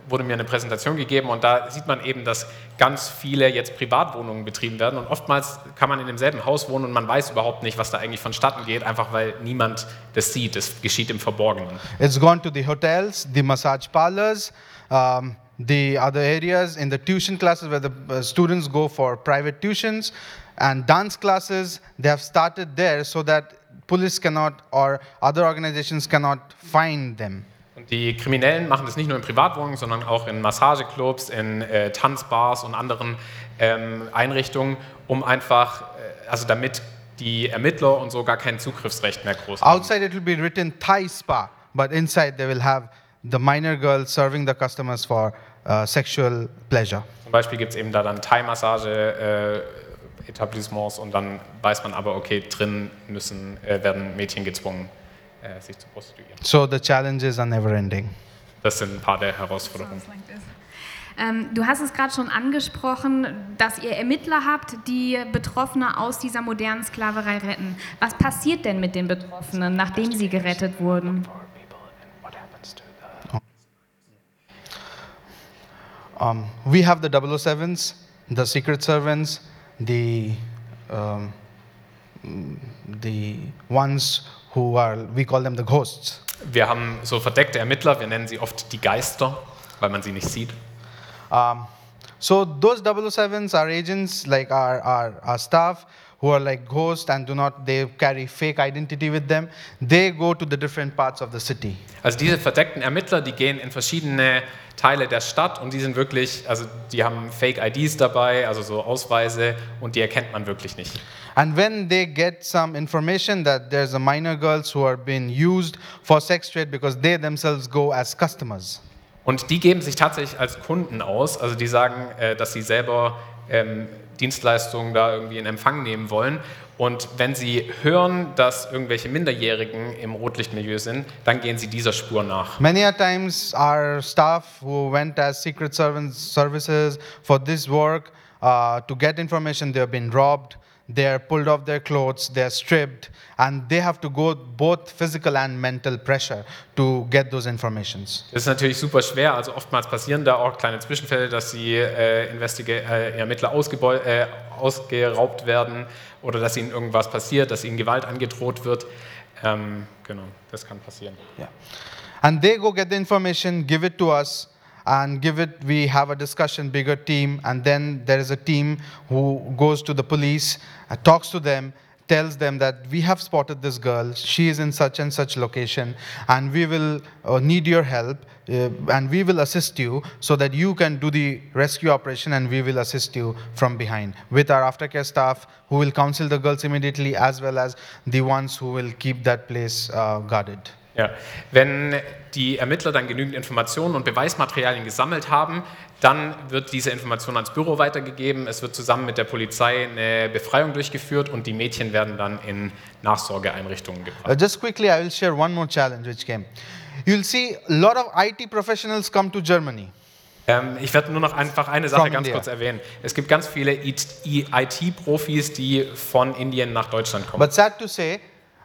wurde mir eine Präsentation gegeben und da sieht man eben, dass ganz viele jetzt Privatwohnungen betrieben werden und oftmals kann man in demselben Haus wohnen und man weiß überhaupt nicht, was da eigentlich vonstatten geht, einfach weil niemand das sieht. Das geschieht im Verborgenen. It's gone to the hotels, the massage parlors, um, the other areas in the tuition classes where the uh, students go for private tuitions, and dance classes. They have started there so that police cannot or other organizations cannot find them. Und die Kriminellen machen das nicht nur in Privatwohnungen, sondern auch in Massageclubs, in äh, Tanzbars und anderen ähm, Einrichtungen, um einfach, äh, also damit die Ermittler und so gar kein Zugriffsrecht mehr groß haben. Outside it will be written Thai spa, but inside they will have the minor girls serving the customers for uh, sexual pleasure. Zum Beispiel gibt es eben da dann Thai-Massage-Etablissements und dann weiß man aber, okay, drin müssen, äh, werden Mädchen gezwungen, äh, sich zu prostituieren. So the challenges are never ending. Das sind ein paar der Herausforderungen. Ähm, du hast es gerade schon angesprochen, dass ihr Ermittler habt, die Betroffene aus dieser modernen Sklaverei retten. Was passiert denn mit den Betroffenen, nachdem sie gerettet wurden? Um, we have the 007s, the secret servants, the um, the ones who are, we call them the ghosts. Wir haben so verdeckte Ermittler, wir nennen sie oft die Geister, weil man sie nicht sieht. Um, so those 007s are agents like our, our, our staff who are like ghosts and do not, they carry fake identity with them. They go to the different parts of the city. Also diese verdeckten Ermittler, die gehen in verschiedene Teile der Stadt und die sind wirklich, also die haben Fake-IDs dabei, also so Ausweise und die erkennt man wirklich nicht. And when they get some information that there's a minor girls who are being used for sex trade because they themselves go as customers. Und die geben sich tatsächlich als Kunden aus, also die sagen, äh, dass sie selber ähm, Dienstleistungen da irgendwie in Empfang nehmen wollen. Und wenn sie hören, dass irgendwelche Minderjährigen im Rotlichtmilieu sind, dann gehen sie dieser Spur nach. Many a times our staff who went as secret services for this work uh, to get information, they have been robbed, they're pulled off their clothes, they're stripped, and they have to go both physical and mental pressure to get those informations. Das ist natürlich super schwer, also oftmals passieren da auch kleine Zwischenfälle, dass die äh, äh, Ermittler äh, ausgeraubt werden oder dass ihnen irgendwas passiert, dass ihnen Gewalt angedroht wird. Ähm, genau, das kann passieren. Yeah. And they go get the information, give it to us, and give it, we have a discussion, bigger team, and then there is a team who goes to the police, uh, talks to them, tells them that we have spotted this girl, she is in such and such location, and we will uh, need your help, uh, and we will assist you so that you can do the rescue operation, and we will assist you from behind with our aftercare staff who will counsel the girls immediately, as well as the ones who will keep that place uh, guarded. Ja. Wenn die Ermittler dann genügend Informationen und Beweismaterialien gesammelt haben, dann wird diese Information ans Büro weitergegeben. Es wird zusammen mit der Polizei eine Befreiung durchgeführt und die Mädchen werden dann in Nachsorgeeinrichtungen Uh, gebracht. just quickly, I will share one more challenge which came. You'll see a lot of IT professionals come to Germany. Ähm, ich werde nur noch einfach eine Sache From ganz India. kurz erwähnen. Es gibt ganz viele IT-Profis, die von Indien nach Deutschland kommen. But sad to say,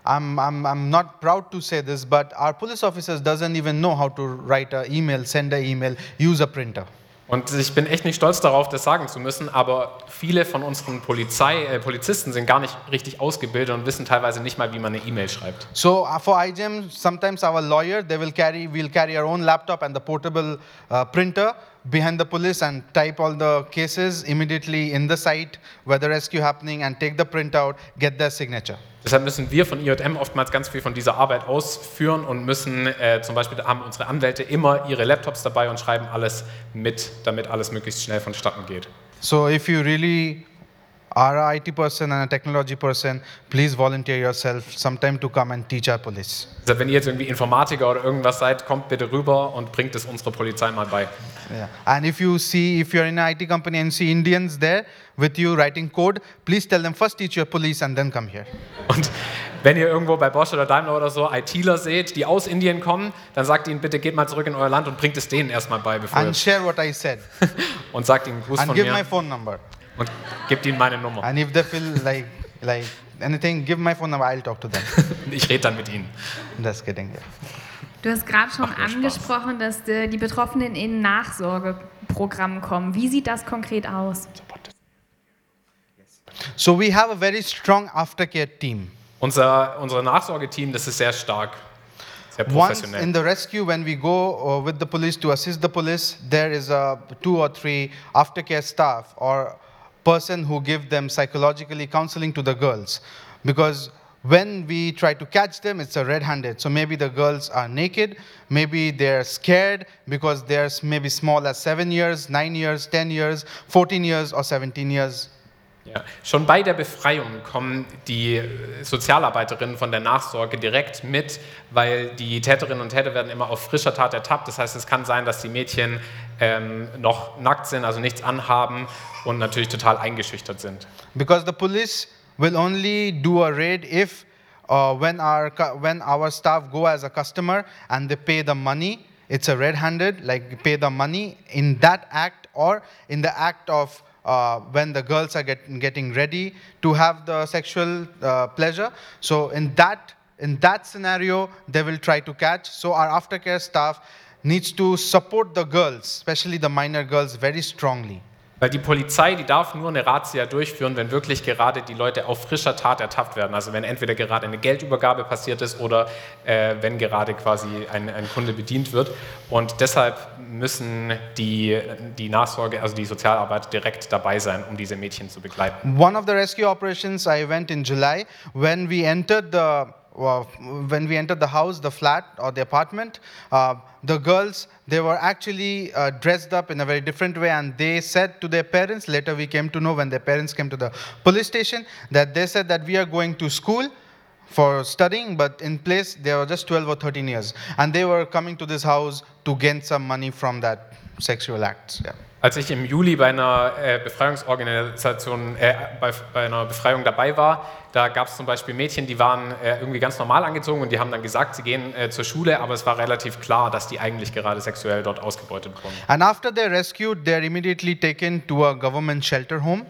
I'm, I'm, I'm not proud to say this, but our police officers doesn't even know how to write an email, send an email, use a printer. Und ich bin echt nicht stolz darauf, das sagen zu müssen, aber viele von unseren Polizei, äh, Polizisten sind gar nicht richtig ausgebildet und wissen teilweise nicht mal, wie man eine E-Mail schreibt. So uh, for IGEM, sometimes our lawyer, they will carry, we'll carry our own laptop and the portable uh, printer behind the police and type all the cases immediately in the site where the rescue happening and take the printout, get their signature. Deshalb müssen wir von IJM oftmals ganz viel von dieser Arbeit ausführen und müssen, äh, zum Beispiel haben unsere Anwälte immer ihre Laptops dabei und schreiben alles mit, damit alles möglichst schnell vonstatten geht. So if you really are a IT person and a technology person, please volunteer yourself sometime to come and teach our police. Deshalb, wenn ihr jetzt irgendwie Informatiker oder irgendwas seid, kommt bitte rüber und bringt es unserer Polizei mal bei. Yeah. And if you see, if you're in an IT company and see Indians there with you writing code, please tell them first teach your police and then come here. Und wenn ihr irgendwo bei Bosch oder Daimler oder so ITler seht, die aus Indien kommen, dann sagt ihnen bitte, geht mal zurück in euer Land und bringt es denen erstmal bei, bevor And share what I said. und sagt ihnen einen Gruß and von give my mir phone number. und gebt ihnen meine Nummer. And if they feel like like anything, give my phone number. I'll talk to them. Ich rede dann mit ihnen. Just kidding. Yeah. Du hast gerade schon Macht mir Spaß. angesprochen, dass die, die Betroffenen in ein Nachsorgeprogramm kommen. Wie sieht das konkret aus? So we have a very strong aftercare team. Unser, unser Nachsorgeteam, das ist sehr stark, sehr Once professionell. in the rescue, when we go uh, with the police to assist the police, there is a two or three aftercare staff or person who give them psychologically counseling to the girls, because when we try to catch them, it's a red-handed. So maybe the girls are naked, maybe they're scared because they're maybe small as seven years, nine years, ten years, 14 years, or 17 years. Ja. Schon bei der Befreiung kommen die äh, Sozialarbeiterinnen von der Nachsorge direkt mit, weil die Täterinnen und Täter werden immer auf frischer Tat ertappt. Das heißt, es kann sein, dass die Mädchen ähm, noch nackt sind, also nichts anhaben und natürlich total eingeschüchtert sind. because the police will only do a raid if uh, when our when our staff go as a customer and they pay the money. It's a red handed like pay the money in that act or in the act of uh, when the girls are get, getting ready to have the sexual uh, pleasure. So in that in that scenario they will try to catch. So our aftercare staff needs to support the girls especially the minor girls very strongly Weil die Polizei, die darf nur eine Razzia durchführen, wenn wirklich gerade die Leute auf frischer Tat ertappt werden. Also wenn entweder gerade eine Geldübergabe passiert ist oder äh, wenn gerade quasi ein, ein Kunde bedient wird. Und deshalb müssen die, die Nachsorge, also die Sozialarbeit direkt dabei sein, um diese Mädchen zu begleiten. One of the rescue operations I went in July when we entered the well, when we entered the house, the flat or the apartment, uh, the girls they were actually uh, dressed up in a very different way, and they said to their parents. Later, we came to know when their parents came to the police station that they said that we are going to school for studying, but in place they were just 12 or 13 years, and they were coming to this house to gain some money from that sexual acts. Yeah. Als ich im Juli bei einer äh, Befreiungsorganisation, äh, bei, bei, einer Befreiung dabei war, da gab es zum Beispiel Mädchen, die waren äh, irgendwie ganz normal angezogen und die haben dann gesagt, sie gehen äh, zur Schule, aber es war relativ klar, dass die eigentlich gerade sexuell dort ausgebeutet wurden. And after they're rescued, they're immediately taken to a government shelter home.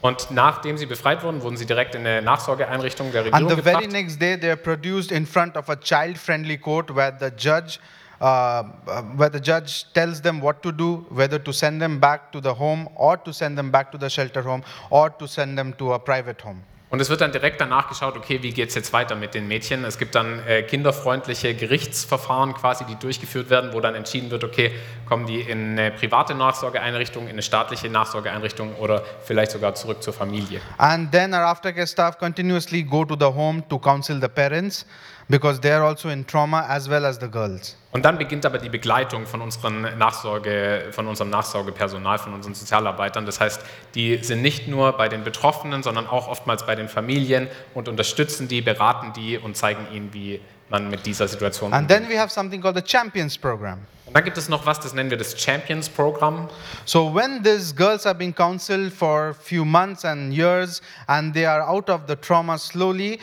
Und nachdem sie befreit wurden, wurden sie direkt in eine Nachsorgeeinrichtung der And Regierung the very gebracht. next day, they're produced in front of a child-friendly court where the judge, uh, uh, where the judge tells them what to do, whether to send them back to the home or to send them back to the shelter home or to send them to a private home. Und es wird dann direkt danach geschaut, okay, wie geht es jetzt weiter mit den Mädchen? Es gibt dann äh, kinderfreundliche Gerichtsverfahren quasi, die durchgeführt werden, wo dann entschieden wird, okay, kommen die in eine private Nachsorgeeinrichtung, in eine staatliche Nachsorgeeinrichtung oder vielleicht sogar zurück zur Familie. And then our aftercare staff continuously go to the home to counsel the parents because they're also in trauma as well as the girls. Und dann beginnt aber die Begleitung von, unseren Nachsorge, von unserem Nachsorgepersonal, von unseren Sozialarbeitern. Das heißt, die sind nicht nur bei den Betroffenen, sondern auch oftmals bei den Familien und unterstützen die, beraten die und zeigen ihnen, wie man mit dieser Situation And then we have something called the Champions Program. Und dann gibt es noch was, das nennen wir das Champions Programm. So when these girls are being counseled for a few months and years and they are out of the trauma slowly,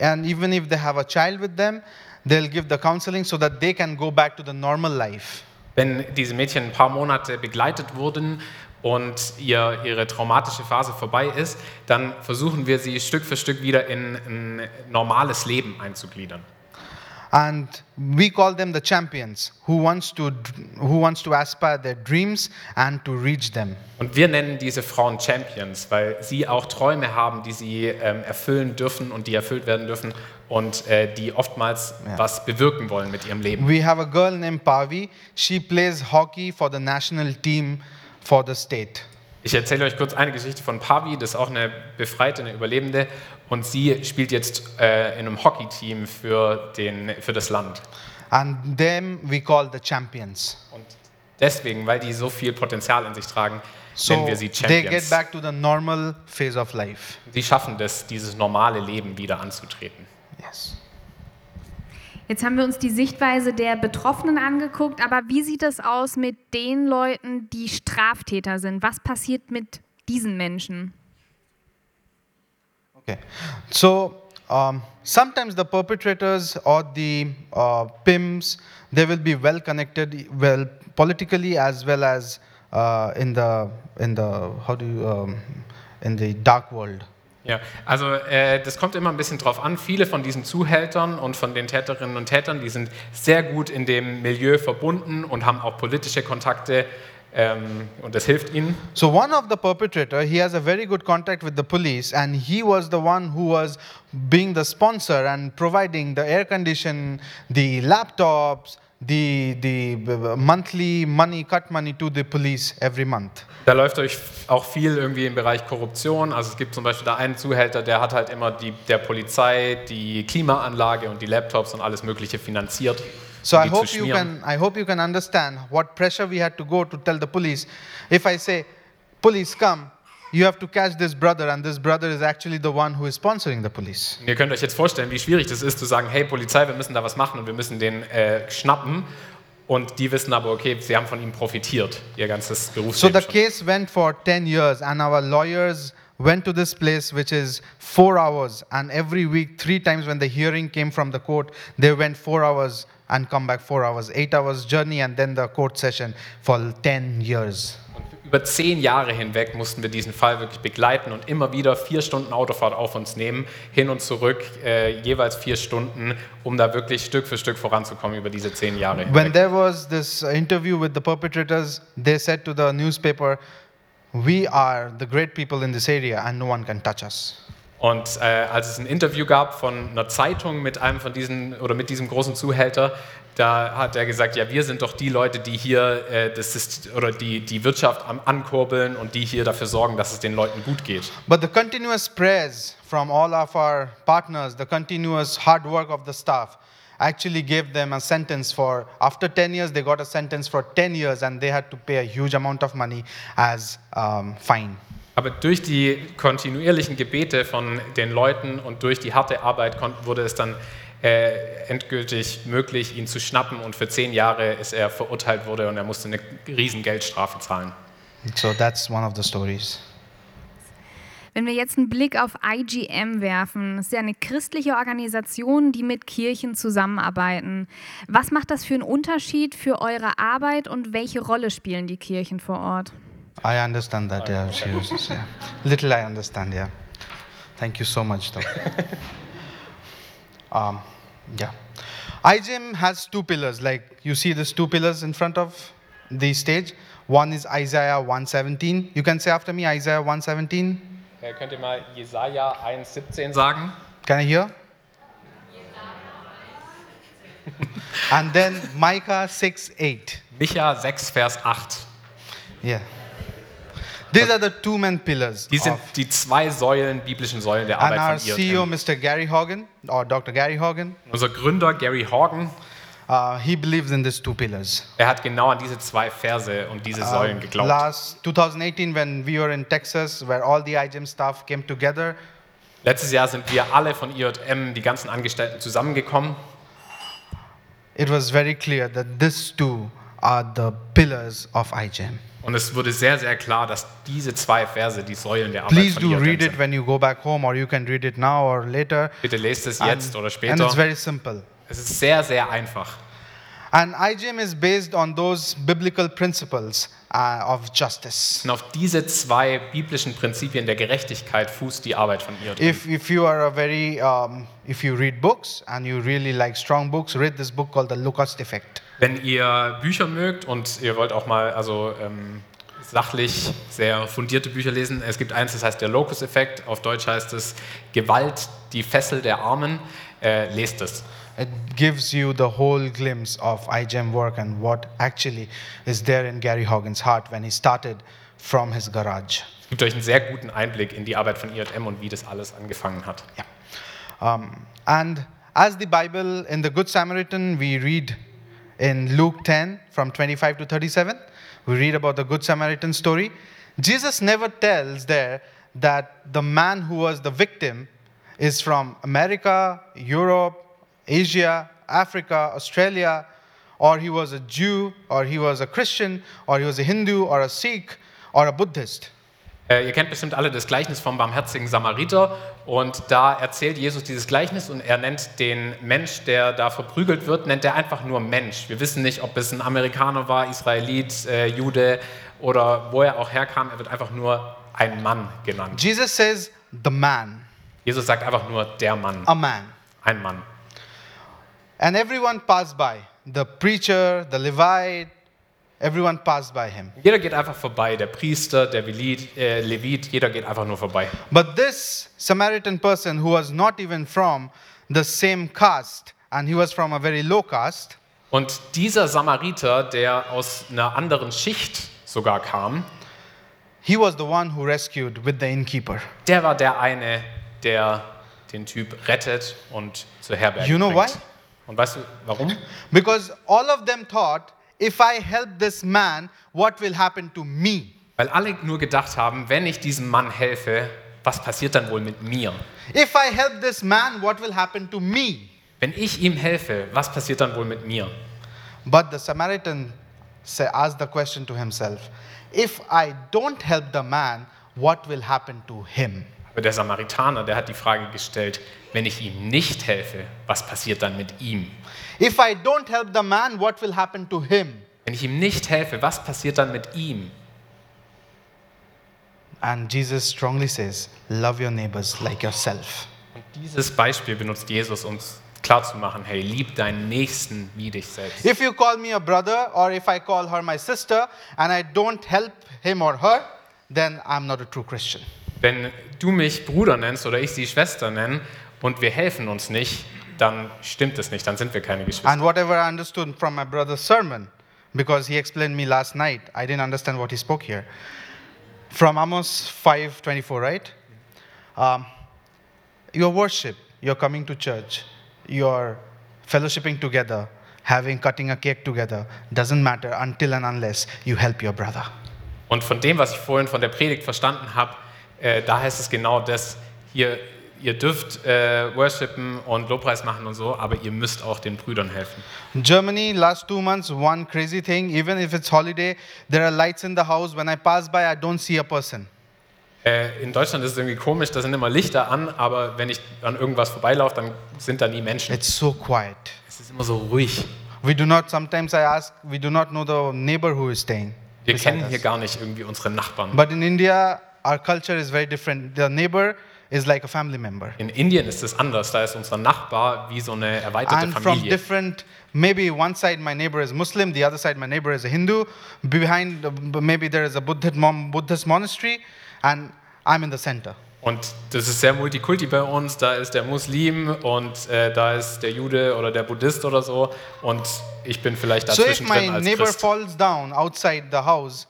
and even if they have a child with them, they'll give the counseling so that they can go back to the normal life. Wenn diese Mädchen ein paar Monate begleitet wurden und ihr, ihre traumatische Phase vorbei ist, dann versuchen wir sie Stück für Stück wieder in ein normales Leben einzugliedern. And we call them the champions who wants to who wants to aspire their dreams and to reach them. Und wir nennen diese Frauen Champions, weil sie auch Träume haben, die sie ähm, erfüllen dürfen und die erfüllt werden dürfen und äh, die oftmals Ja. was bewirken wollen mit ihrem Leben. We have a girl named Pavi. She plays hockey for the national team for the state. Ich erzähle euch kurz eine Geschichte von Pavi, das ist auch eine Befreite, eine Überlebende. Und sie spielt jetzt äh, in einem Hockeyteam für, den, für das Land. And them we call the champions. Und deswegen, weil die so viel Potenzial in sich tragen, nennen So wir sie they get Champions. back to the normal phase of life. Sie schaffen das, dieses normale Leben wieder anzutreten. Yes. Jetzt haben wir uns die Sichtweise der Betroffenen angeguckt, aber wie sieht es aus mit den Leuten, die Straftäter sind? Was passiert mit diesen Menschen? Okay. So um, sometimes the perpetrators or the uh, pimps they will be well connected, well politically as well as uh, in the in the how do you um, in the dark world. Ja, also äh, das kommt immer ein bisschen drauf an. Viele von diesen Zuhältern und von den Täterinnen und Tätern, die sind sehr gut in dem Milieu verbunden und haben auch politische Kontakte ähm, und das hilft ihnen. So one of the perpetrator, he has a very good contact with the police, and he was the one who was being the sponsor and providing the air condition, the laptops, the the uh, monthly money, cut money to the police every month. Da läuft euch auch viel irgendwie im Bereich Korruption. Also es gibt zum Beispiel da einen Zuhälter, der hat halt immer die, der Polizei die Klimaanlage und die Laptops und alles Mögliche finanziert. So I hope you can I hope you can understand what pressure we had to go to tell the police. If I say, police come, you have to catch this brother, and this brother is actually the one who is sponsoring the police. Ihr könnt euch jetzt vorstellen, wie schwierig das ist, zu sagen, hey Polizei, wir müssen da was machen und wir müssen den äh, schnappen. Und die wissen aber, okay, sie haben von ihm profitiert, ihr ganzes So the schon. case went for 10 years, and our lawyers went to this place, which is four hours. And every week, three times when the hearing came from the court, they went four hours and come back four hours, eight hours journey, and then the court session for 10 years. Über zehn Jahre hinweg mussten wir diesen Fall wirklich begleiten und immer wieder vier Stunden Autofahrt auf uns nehmen, hin und zurück, äh, jeweils vier Stunden, um da wirklich Stück für Stück voranzukommen über diese zehn Jahre When there was this interview with the perpetrators, they said to the newspaper, we are the great people in this area and no one can touch us. Und äh, als es ein Interview gab von einer Zeitung mit einem von diesen oder mit diesem großen Zuhälter, da hat er gesagt, ja, wir sind doch die Leute, die hier äh, das ist, oder die, die Wirtschaft am ankurbeln und die hier dafür sorgen, dass es den Leuten gut geht. But the continuous prayers from all of our partners, the continuous hard work of the staff, actually gave them a sentence for, after 10 years, they got a sentence for 10 years and they had to pay a huge amount of money as um, fine. Aber durch die kontinuierlichen Gebete von den Leuten und durch die harte Arbeit wurde es dann äh, endgültig möglich, ihn zu schnappen und für zehn Jahre ist er verurteilt wurde und er musste eine riesen Geldstrafe zahlen. So that's one of the stories. Wenn wir jetzt einen Blick auf IGM werfen, das ist ja eine christliche Organisation, die mit Kirchen zusammenarbeiten. Was macht das für einen Unterschied für eure Arbeit und welche Rolle spielen die Kirchen vor Ort? I understand that, yeah, she uses, yeah. Little I understand, yeah. Thank you so much, though. um, yeah. IGM has two pillars, like you see these two pillars in front of the stage. One is Isaiah 117. You can say after me Isaiah 117. Äh, könnt ihr mal Jesaja 1,17 sagen? Can I hear? and then Micah 6 8. Micha 6, Vers 8. Yeah. These are the two main pillars. Die sind die zwei Säulen, biblischen Säulen der and Arbeit our von CEO. Mr. Gary Hogan, or Dr. Gary Hogan, Unser Gründer Gary Horgan, uh, he believes in these two pillars. er hat genau an diese zwei Verse und diese Säulen Uh, geglaubt. last 2018, when we were in Texas, where all the IGM staff came together, Letztes Jahr sind wir alle von IJM, die ganzen Angestellten, zusammengekommen. it was very clear that these two are the pillars of IGM. Und es wurde sehr, sehr klar, dass diese zwei Verse die Säulen der Arbeit Please von do read it sind. when you go back home, or you can read it now or later. Bitte lest es And, jetzt oder and später. it's very simple. Es ist sehr, sehr einfach. And IGM is based on those biblical principles uh, of justice. Und auf diese zwei biblischen Prinzipien der Gerechtigkeit fußt die Arbeit von IJM. If, if you are a very, um, if you read books and you really like strong books, read this book called The Locust Effect. Wenn ihr Bücher mögt und ihr wollt auch mal also ähm, sachlich sehr fundierte Bücher lesen, es gibt eins, das heißt der Locus-Effekt, auf Deutsch heißt es Gewalt, die Fessel der Armen, äh, lest es. It gives you the whole glimpse of IGM work and what actually is there in Gary Hogan's heart when he started from his garage. Es gibt euch einen sehr guten Einblick in die Arbeit von IJM und wie das alles angefangen hat. Um, and as the Bible in the Good Samaritan, we read in Luke 10 from 25 to 37, we read about the Good Samaritan story. Jesus never tells there that the man who was the victim is from America, Europe, Asia, Africa, Australia, or he was a Jew, or he was a Christian, or he was a Hindu, or a Sikh, or a Buddhist. Äh, ihr kennt bestimmt alle das Gleichnis vom barmherzigen Samariter und da erzählt Jesus dieses Gleichnis und er nennt den Mensch, der da verprügelt wird, nennt er einfach nur Mensch. Wir wissen nicht, ob es ein Amerikaner war, Israelit, äh, Jude oder wo er auch herkam. Er wird einfach nur ein Mann genannt. Jesus says, the man, Jesus sagt einfach nur der Mann, a man. ein Mann. And everyone passed by. The preacher, the Levite, everyone passed by him. Jeder geht einfach vorbei, der Priester, der Levit, äh, Levit, jeder geht einfach nur vorbei. But this Samaritan person who was not even from the same caste, and he was from a very low caste, Und dieser Samariter, der aus einer anderen Schicht sogar kam, he was the one who rescued with the innkeeper. der war der eine, der den Typ rettet und zur Herberge You know bringt. why? Und weißt du, warum? Because all of them thought, if I help this man, what will happen to me? Weil alle nur gedacht haben, wenn ich diesem Mann helfe, was passiert dann wohl mit mir? If I help this man, what will happen to me? Wenn ich ihm helfe, was passiert dann wohl mit mir? But the Samaritan sa- asked the question to himself if I don't help the man, what will happen to him? Aber der Samaritaner, der hat die Frage gestellt, wenn ich ihm nicht helfe, was passiert dann mit ihm? If I don't help the man, what will happen to him? Wenn ich ihm nicht helfe, was passiert dann mit ihm? And Jesus strongly says, Love your neighbors like yourself. Und dieses Beispiel benutzt Jesus, um klarzumachen, hey, lieb deinen Nächsten wie dich selbst. If you call me a brother, or if I call her my sister, and I don't help him or her, then I'm not a true Christian. Wenn du mich Bruder nennst oder ich sie Schwester nenne und wir helfen uns nicht, dann stimmt es nicht, dann sind wir keine Geschwister. And whatever I understood from my brother's sermon, because he explained me last night, I didn't understand what he spoke here. From Amos 5:24, right? Um, your worship, your coming to church, your fellowshipping together, having cutting a cake together, doesn't matter until and unless you help your brother. Und von dem, was ich vorhin von der Predigt verstanden habe, äh, da heißt es genau das, ihr, ihr dürft äh, worshipen und Lobpreis machen und so, aber ihr müsst auch den Brüdern helfen. Germany, last two months, one crazy thing, even if it's holiday, there are lights in the house. When I pass by, I don't see a person. Äh, in Deutschland ist es irgendwie komisch, da sind immer Lichter an, aber wenn ich an irgendwas vorbeilaufe, dann sind da nie Menschen. It's so quiet. Es ist immer so ruhig. We do not, sometimes I ask, we do not know the neighbor who is staying. Wir kennen us. hier gar nicht irgendwie unsere Nachbarn. But in India, our culture is very different. The neighbor is like a family member. In Indien ist es anders, da ist unser Nachbar wie so eine erweiterte And from different, maybe one side my neighbor is Muslim, the other side my neighbor is a Hindu. Behind, uh, maybe there is a Buddhist, mon- Buddhist monastery, and I'm in the center. Und das ist sehr multikulti bei uns. Da ist der Muslim und äh, da ist der Jude oder der Buddhist oder so. Und ich bin vielleicht So if dazwischen my drin als neighbor Christ. falls down outside the house,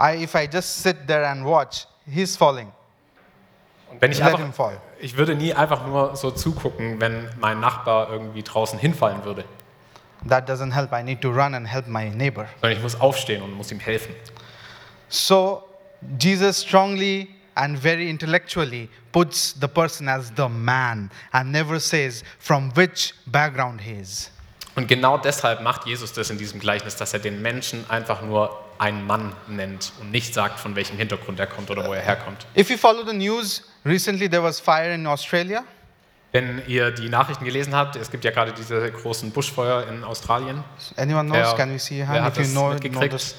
I, if I just sit there and watch, he's falling. Wenn ich einfach, ich würde nie einfach nur so zugucken, wenn mein Nachbar irgendwie draußen hinfallen würde. That doesn't help. I need to run and help my neighbor. Sondern ich muss aufstehen und muss ihm helfen. So Jesus strongly and very intellectually puts the person as the man and never says from which background he is. Und genau deshalb macht Jesus das in diesem Gleichnis, dass er den Menschen einfach nur einen Mann nennt und nicht sagt, von welchem Hintergrund er kommt oder wo er herkommt. If you follow the news, recently there was fire in Australia. Wenn ihr die Nachrichten gelesen habt, es gibt ja gerade diese großen Buschfeuer in Australien. Anyone knows? Wer- Can we see wer hand if you das know, know this?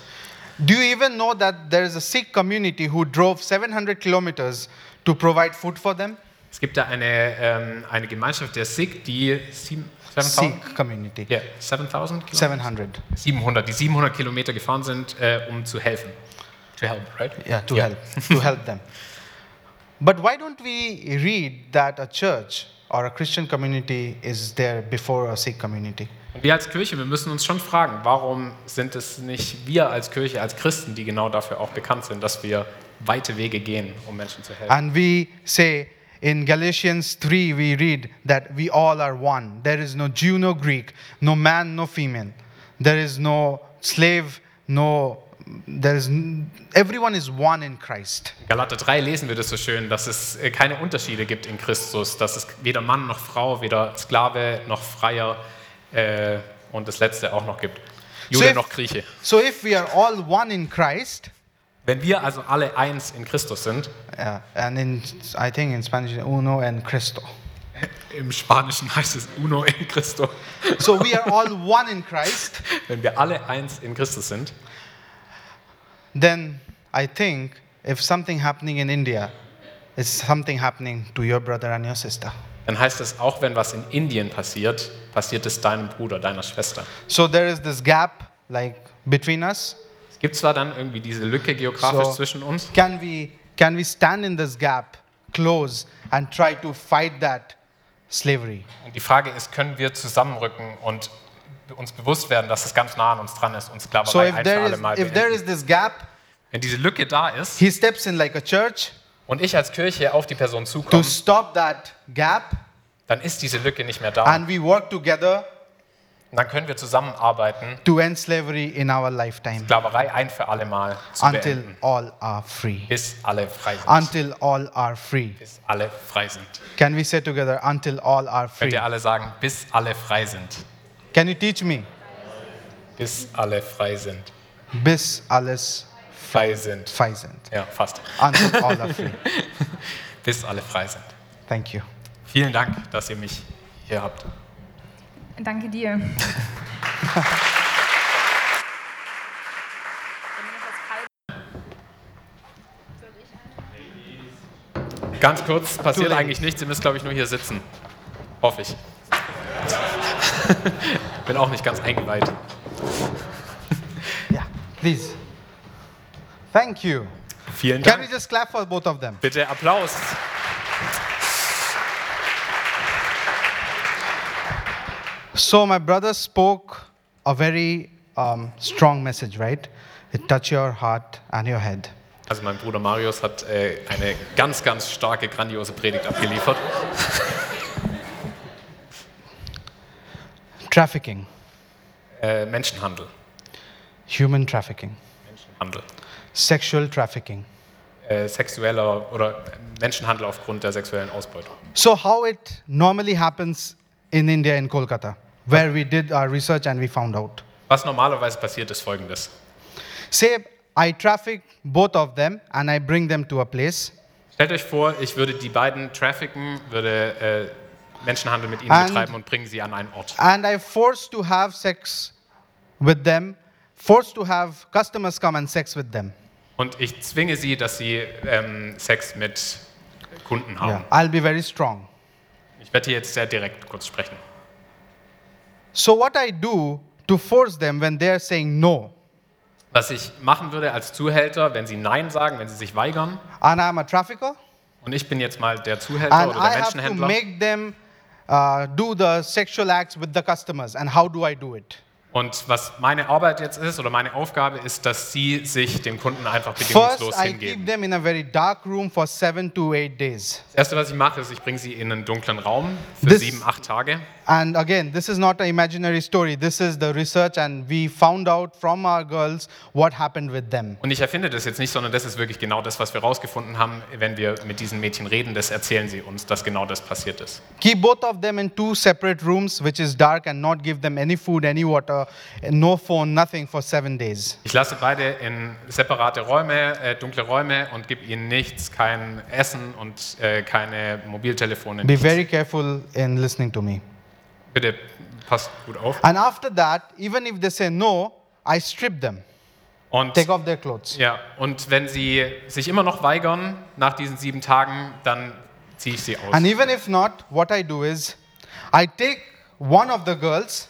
Do you even know that there is a Sikh community who drove 700 kilometers to provide food for them? Es gibt da eine, ähm, eine Gemeinschaft der Sikh, die sieben- 7000 Sikh community. ja, 7000 Kilometer? 700. 700, die 700 Kilometer gefahren sind, äh, um zu helfen. To help, right? Yeah, to Ja. help, to help them. But why don't we read that a church or a Christian community is there before a Sikh community? Wir als Kirche, wir müssen uns schon fragen, warum sind es nicht wir als Kirche, als Christen, die genau dafür auch bekannt sind, dass wir weite Wege gehen, um Menschen zu helfen. And we say in Galatians 3, we read that we all are one. There is no Jew, no Greek, no man, no female. There is no slave, no, there is, everyone is one in Christ. Galater 3 lesen wir das so schön, dass es äh, keine Unterschiede gibt in Christus, dass es weder Mann noch Frau, weder Sklave noch Freier äh, und das Letzte auch noch gibt. Jude So if- noch Grieche. So if we are all one in Christ, Wenn wir also alle eins in Christus sind, uh, and in, I think in Spanish, uno en Cristo. im Spanischen heißt es uno in Christo, So we are all one in Christ, wenn wir alle eins in Christus sind, then I think if something happening in India, it's something happening to your brother and your sister. dann heißt es, auch wenn was in Indien passiert, passiert es deinem Bruder, deiner Schwester. So there is this gap like between us. Es gibt zwar dann irgendwie diese Lücke geografisch So- zwischen uns, Can we can we stand in this gap close and try to fight that slavery? und die Frage ist, können wir zusammenrücken und uns bewusst werden, dass es ganz nah an uns dran ist und So Sklaverei if ein für alle is Mal if there is this gap, Wenn diese Lücke da ist he steps in like a church und ich als Kirche auf die Person to zukomme, stop that gap dann ist diese Lücke nicht mehr da. and we work together Und dann können wir zusammenarbeiten, to end slavery in our lifetime Sklaverei ein für alle Mal zu until beenden, all are free. bis alle frei sind. Until all are free. Bis alle frei sind. Can we say together until all are Könnt free? ihr alle sagen, bis alle frei sind. Can you teach me? Bis alle frei sind. Bis alles Frei sind. frei sind. Ja, fast. Until all are free. Bis alle frei sind. Thank you. Vielen Dank, dass ihr mich hier habt. Danke dir. Ganz kurz, passiert eigentlich nichts, ihr müsst, glaube ich, nur hier sitzen. Hoffe ich. Bin auch nicht ganz Yeah, please. Thank you. Vielen Can we Dank. just clap for both of them? Bitte Applaus. So, my brother spoke a very um, strong message, right? It touched your heart and your head. Also mein Bruder Marius hat äh, eine ganz, ganz starke, grandiose Predigt abgeliefert. Trafficking, Äh, Menschenhandel. human trafficking, Menschenhandel. sexual trafficking. Äh, sexueller oder Menschenhandel aufgrund der sexuellen Ausbeutung. So, how it normally happens in India, in Kolkata, where we did our research and we found out. Was normalerweise passiert, ist folgendes. Say, I traffic both of them and I bring them to a place, Stellt euch vor, ich würde die beiden trafficken, würde äh, Menschenhandel mit ihnen And- betreiben und bringen sie an einen Ort. and I force to have sex with them, force to have customers come and sex with them. Und ich zwinge sie, dass sie ähm, Sex mit Kunden haben. Yeah, I'll be very strong. Ich werde hier jetzt sehr direkt kurz sprechen. So, what I do to force them when they're saying no, Was ich machen würde als Zuhälter, wenn sie Nein sagen, wenn sie sich weigern, and I'm a trafficker, und ich bin jetzt mal der Zuhälter and oder I der have to Menschenhändler, make them uh, do the sexual acts with the customers, and how do I do it? und was meine Arbeit jetzt ist oder meine Aufgabe ist, dass sie sich dem Kunden einfach First, bedingungslos I hingeben. keep them in a very dark room for seven to eight days. Das Erste, was ich mache, ist, ich bringe sie in einen dunklen Raum für This- sieben, acht Tage. And again, this is not an imaginary story. This is the research, and we found out from our girls what happened with them. Und ich erfinde das jetzt nicht, sondern das ist wirklich genau das, was wir rausgefunden haben. Wenn wir mit diesen Mädchen reden, das erzählen sie uns, dass genau das passiert ist. Keep both of them in two separate rooms, which is dark, and not give them any food, any water, no phone, nothing for seven days. Ich lasse beide in separate Räume, äh, dunkle Räume und gebe ihnen nichts, kein Essen und äh, keine Mobiltelefone. Be very careful in listening to me. Bitte passt gut auf. And after that, even if they say no, I strip them, Und, take off their clothes. ja, und wenn sie sich immer noch weigern nach diesen sieben Tagen, dann ziehe ich sie aus. And even if not, what I do is I take one of the girls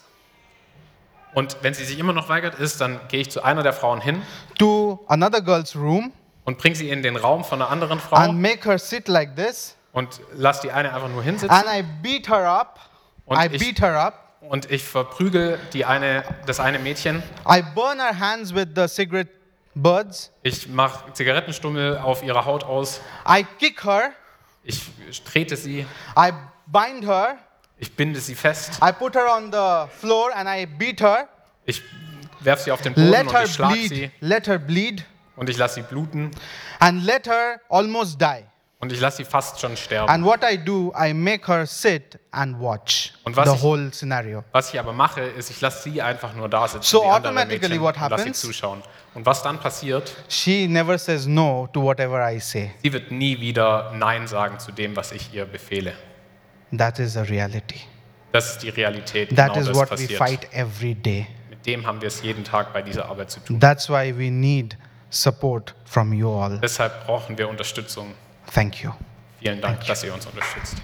Und wenn sie sich immer noch weigert ist, dann gehe ich zu einer der Frauen hin to another girl's room und bringe sie in den Raum von einer anderen Frau and make her sit like this, und lass die eine einfach nur hinsitzen. and I beat her up. Und I ich- beat her up. Und ich verprügel die eine, das eine Mädchen. I burn her hands with the cigarette buds. Ich mache Zigarettenstummel auf ihrer Haut aus. I kick her. Ich trete sie. I bind her. Ich binde sie fest. I put her on the floor and I beat her. Ich werfe sie auf den Boden Let und ich schlag bleed. sie. Let her bleed. Und ich lasse sie bluten. And let her almost die. Und ich lasse sie fast schon sterben. And what I do, I make her sit and watch Und was the ich- whole scenario. Was ich aber mache, ist, ich lasse sie einfach nur da sitzen. So automatically Mädchen, what und lasse sie happens? zuschauen. Und was dann passiert, She never says no to whatever I say. sie wird nie wieder Nein sagen zu dem, was ich ihr befehle. That is the reality. Das ist die Realität. That genau is what we passiert. fight every day. Mit dem haben wir es jeden Tag bei dieser Arbeit zu tun. That's why we need support from you all. Deshalb brauchen wir Unterstützung. Thank you. Vielen Dank, Thank dass ihr uns unterstützt.